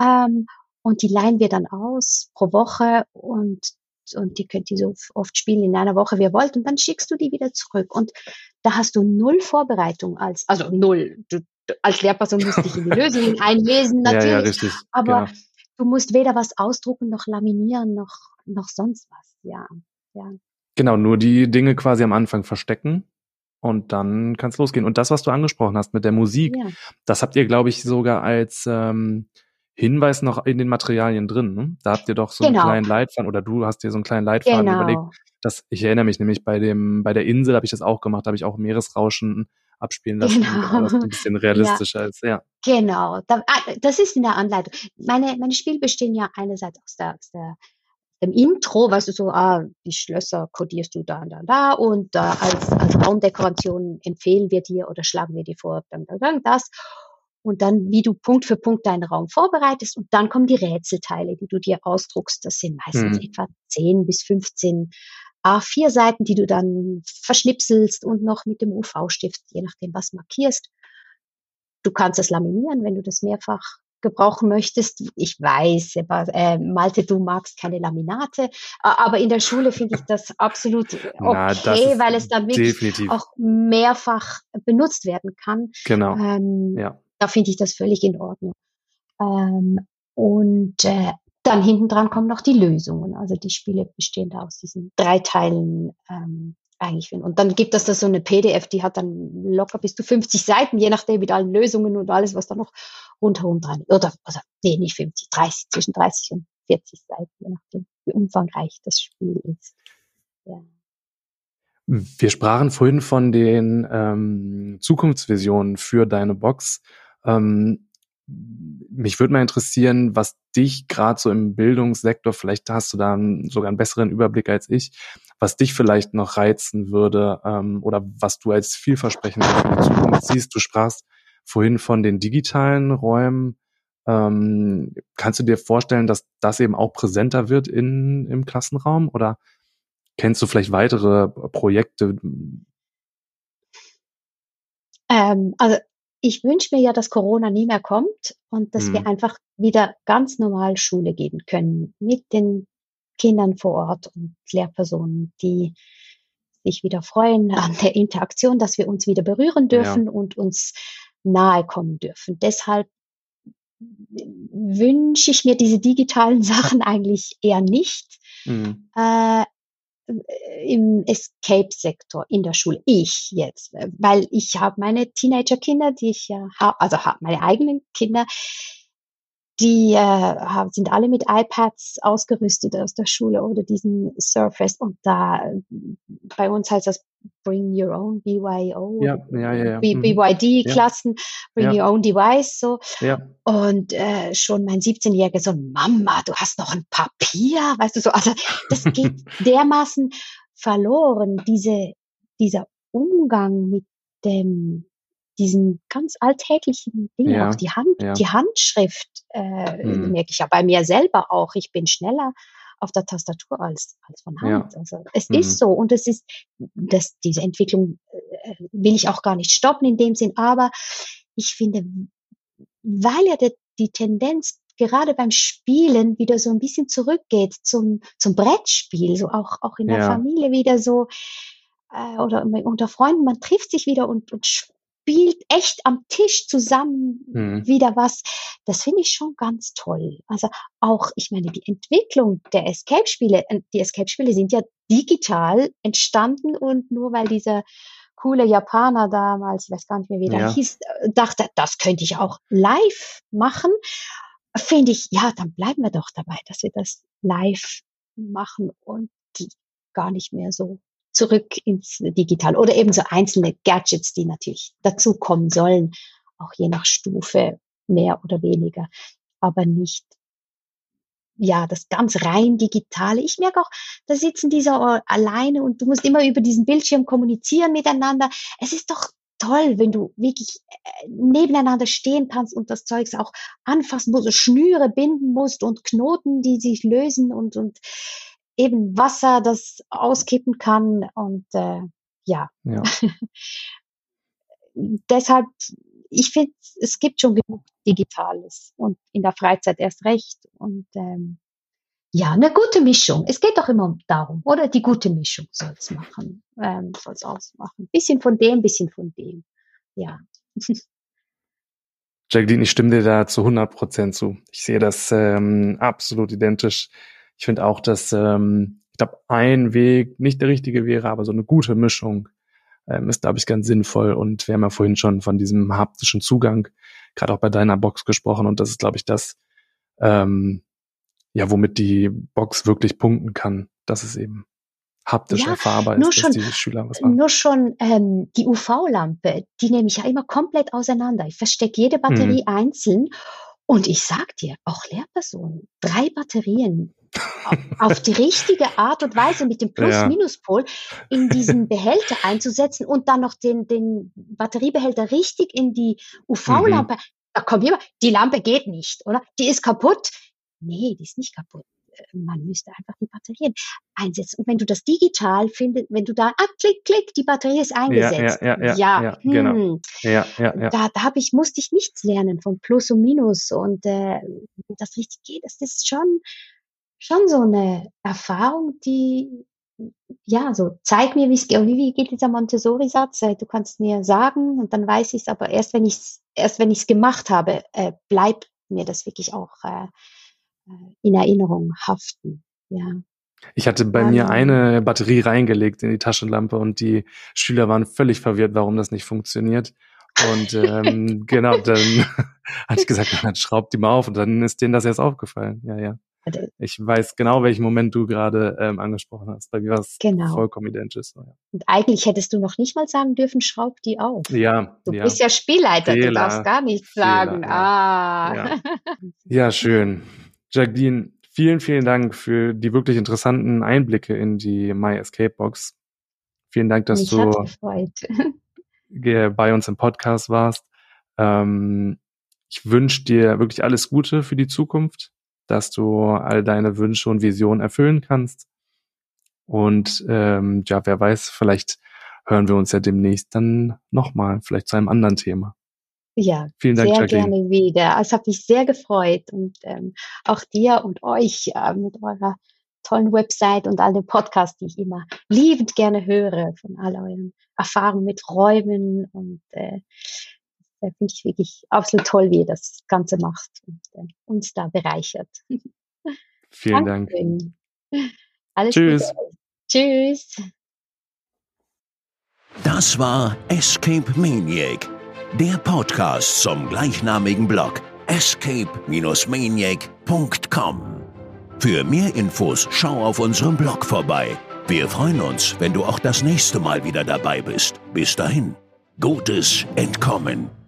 Ähm, und die leihen wir dann aus pro Woche und, und die könnt ihr so oft spielen in einer Woche, wie ihr wollt, und dann schickst du die wieder zurück. Und da hast du null Vorbereitung als, also null. Du, du, als Lehrperson musst dich in die Lösungen einlesen, Ja, ja, natürlich, richtig. aber Genau. du musst weder was ausdrucken, noch laminieren, noch, noch sonst was. Ja, ja. Genau, nur die Dinge quasi am Anfang verstecken und dann kann es losgehen. Und das, was du angesprochen hast mit der Musik, ja. das habt ihr, glaube ich, sogar als ähm, Hinweis noch in den Materialien drin. Ne? Da habt ihr doch so einen Genau. kleinen Leitfaden oder du hast dir so einen kleinen Leitfaden überlegt. Genau. Das, ich erinnere mich nämlich bei dem, bei der Insel habe ich das auch gemacht, da habe ich auch Meeresrauschen abspielen lassen, Genau. alles ein bisschen realistischer ist. Ja. Genau, ah, das ist in der Anleitung. Meine, meine Spiele bestehen ja einerseits aus der, aus der dem Intro, weißt du, so, ah, die Schlösser kodierst du da und da und da und äh, als, als Raumdekoration empfehlen wir dir oder schlagen wir dir vor, dann, dann, dann das. Und dann, wie du Punkt für Punkt deinen Raum vorbereitest und dann kommen die Rätselteile, die du dir ausdruckst. Das sind meistens Mhm. etwa 10 bis 15 A4-Seiten, die du dann verschnipselst und noch mit dem UV-Stift, je nachdem was markierst. Du kannst es laminieren, wenn du das mehrfach gebrauchen möchtest. Ich weiß, äh, Malte, du magst keine Laminate, aber in der Schule finde ich das absolut okay, Na, das weil es dann wirklich definitiv. auch mehrfach benutzt werden kann. Genau. Ähm, Ja. Da finde ich das völlig in Ordnung. Ähm, und äh, dann hinten dran kommen noch die Lösungen. Also die Spiele bestehen da aus diesen drei Teilen ähm, eigentlich. Und dann gibt es da so eine PDF, die hat dann locker bis zu 50 Seiten, je nachdem mit allen Lösungen und alles, was da noch rundherum dran ist. Oder, also, nee, nicht 50, 30, zwischen 30 und 40 Seiten, je nachdem, wie umfangreich das Spiel ist. Ja. Wir sprachen vorhin von den ähm, Zukunftsvisionen für deine Box. Ähm, mich würde mal interessieren, was dich gerade so im Bildungssektor, vielleicht hast du da einen, sogar einen besseren Überblick als ich, was dich vielleicht noch reizen würde ähm, oder was du als vielversprechend für die Zukunft siehst. Du sprachst vorhin von den digitalen Räumen. Ähm, kannst du dir vorstellen, dass das eben auch präsenter wird in, im Klassenraum oder kennst du vielleicht weitere Projekte? Ähm, also ich wünsche mir ja, dass Corona nie mehr kommt und dass wir Mhm. einfach wieder ganz normal Schule gehen können mit den Kindern vor Ort und Lehrpersonen, die sich wieder freuen an der Interaktion, dass wir uns wieder berühren Ja. dürfen und uns nahe kommen dürfen. Deshalb wünsche ich mir diese digitalen Sachen eigentlich eher nicht. Mhm. Äh, im Escape-Sektor in der Schule. Ich jetzt, äh, weil ich habe meine Teenager-Kinder, die ich ja habe, also habe meine eigenen Kinder, die äh, sind alle mit iPads ausgerüstet aus der Schule oder diesen Surface und da äh, bei uns heißt das Bring Your Own BYO Ja, ja, ja, ja. B- Mhm. BYD-Klassen, Bring. Your Own Device so Ja, und äh, schon mein 17-Jähriger so, Mama, du hast noch ein Papier, weißt du so, also das geht dermaßen verloren, diese, dieser Umgang mit dem, diesen ganz alltäglichen Dingen, Ja, auch die Hand, ja. die Handschrift, äh, Mhm. merke ich ja bei mir selber auch. Ich bin schneller auf der Tastatur als, als von Ja. Hand. Also es Mhm. ist so und es ist, das, diese Entwicklung äh, will ich auch gar nicht stoppen in dem Sinn, aber ich finde, weil ja der, die Tendenz gerade beim Spielen wieder so ein bisschen zurückgeht zum, zum Brettspiel, so auch, auch in der Ja. Familie wieder so, äh, oder unter Freunden, man trifft sich wieder und, und spielt echt am Tisch zusammen Mhm. wieder was. Das finde ich schon ganz toll. Also auch, ich meine, die Entwicklung der Escape-Spiele, äh, die Escape-Spiele sind ja digital entstanden und nur weil dieser coole Japaner damals, ich weiß gar nicht mehr, wie der Ja. hieß, dachte, das könnte ich auch live machen, finde ich, ja, dann bleiben wir doch dabei, dass wir das live machen und gar nicht mehr so zurück ins Digital oder eben so einzelne Gadgets, die natürlich dazu kommen sollen, auch je nach Stufe mehr oder weniger, aber nicht ja, das ganz rein digitale. Ich merke auch, da sitzen diese alleine und du musst immer über diesen Bildschirm kommunizieren miteinander. Es ist doch toll, wenn du wirklich äh, nebeneinander stehen kannst und das Zeugs auch anfassen musst, Schnüre binden musst und Knoten, die sich lösen und, und eben Wasser, das auskippen kann und äh, ja. ja. Deshalb, ich finde, es gibt schon genug Digitales und in der Freizeit erst recht und ähm, ja, eine gute Mischung. Es geht doch immer darum, oder? Die gute Mischung soll es machen, ähm, soll es ausmachen. Bisschen von dem, bisschen von dem. Ja. Jacqueline, ich stimme dir da zu 100 Prozent zu. Ich sehe das ähm, absolut identisch. Ich finde auch, dass ähm, ich glaube, ein Weg nicht der richtige wäre, aber so eine gute Mischung ähm, ist, glaube ich, ganz sinnvoll. Und wir haben ja vorhin schon von diesem haptischen Zugang, gerade auch bei deiner Box gesprochen. Und das ist, glaube ich, das, ähm, ja, womit die Box wirklich punkten kann, dass es eben haptisch ja, erfahrbar ist, schon, dass die Schüler was machen. Nur schon ähm, die UV-Lampe, die nehme ich ja immer komplett auseinander. Ich verstecke jede Batterie hm. einzeln und ich sag dir, auch Lehrpersonen, drei Batterien auf die richtige Art und Weise mit dem Plus-Minus-Pol in diesen Behälter einzusetzen und dann noch den, den Batteriebehälter richtig in die UV-Lampe. Mhm. Da kommt jemand, die Lampe geht nicht, oder? Die ist kaputt nee, die ist nicht kaputt. Äh, man müsste einfach die Batterien einsetzen. Und wenn du das digital findest, wenn du da, ah, klick, klick, die Batterie ist eingesetzt. Ja, ja, ja, ja, ja hm. genau. Ja, ja, ja. Da, da hab ich, musste ich nichts lernen von Plus und Minus und äh, wie das richtig geht. Das ist schon, schon so eine Erfahrung, die ja, so zeig mir, wie es geht. Wie, geht dieser Montessori-Satz? Äh, du kannst mir sagen und dann weiß ich es, aber erst wenn ich es erst wenn ich es gemacht habe, äh, bleibt mir das wirklich auch äh, äh, in Erinnerung haften. Ja. Ich hatte bei mir eine Batterie reingelegt in die Taschenlampe und die Schüler waren völlig verwirrt, warum das nicht funktioniert. Und ähm, genau, dann hatte ich gesagt, dann schraubt die mal auf und dann ist denen das erst aufgefallen. Ja, ja. Ich weiß genau, welchen Moment du gerade ähm, angesprochen hast. Bei mir war es genau. vollkommen identisch. Ja. Und eigentlich hättest du noch nicht mal sagen dürfen, schraub die auf. Ja. Du ja. bist ja Spielleiter, Fehler, du darfst gar nichts sagen. Fehler, ah. Ja. ja, schön. Jacqueline, vielen, vielen Dank für die wirklich interessanten Einblicke in die My Escape Box. Vielen Dank, dass Mich du bei uns im Podcast warst. Ähm, ich wünsche dir wirklich alles Gute für die Zukunft, dass du all deine Wünsche und Visionen erfüllen kannst. Und ähm, ja, wer weiß, vielleicht hören wir uns ja demnächst dann nochmal, vielleicht zu einem anderen Thema. Ja, Vielen Dank, sehr Jacqueline. gerne wieder. Es hat mich sehr gefreut und ähm, auch dir und euch äh, mit eurer tollen Website und all den Podcasts, die ich immer liebend gerne höre, von all euren Erfahrungen mit Räumen und äh, finde ich wirklich absolut toll, wie ihr das Ganze macht und äh, uns da bereichert. Vielen Dank. Alles Tschüss. Gute. Tschüss. Das war Escape Maniac der Podcast zum gleichnamigen Blog escape-maniac.com. Für mehr Infos schau auf unserem Blog vorbei. Wir freuen uns, wenn du auch das nächste Mal wieder dabei bist. Bis dahin, gutes Entkommen.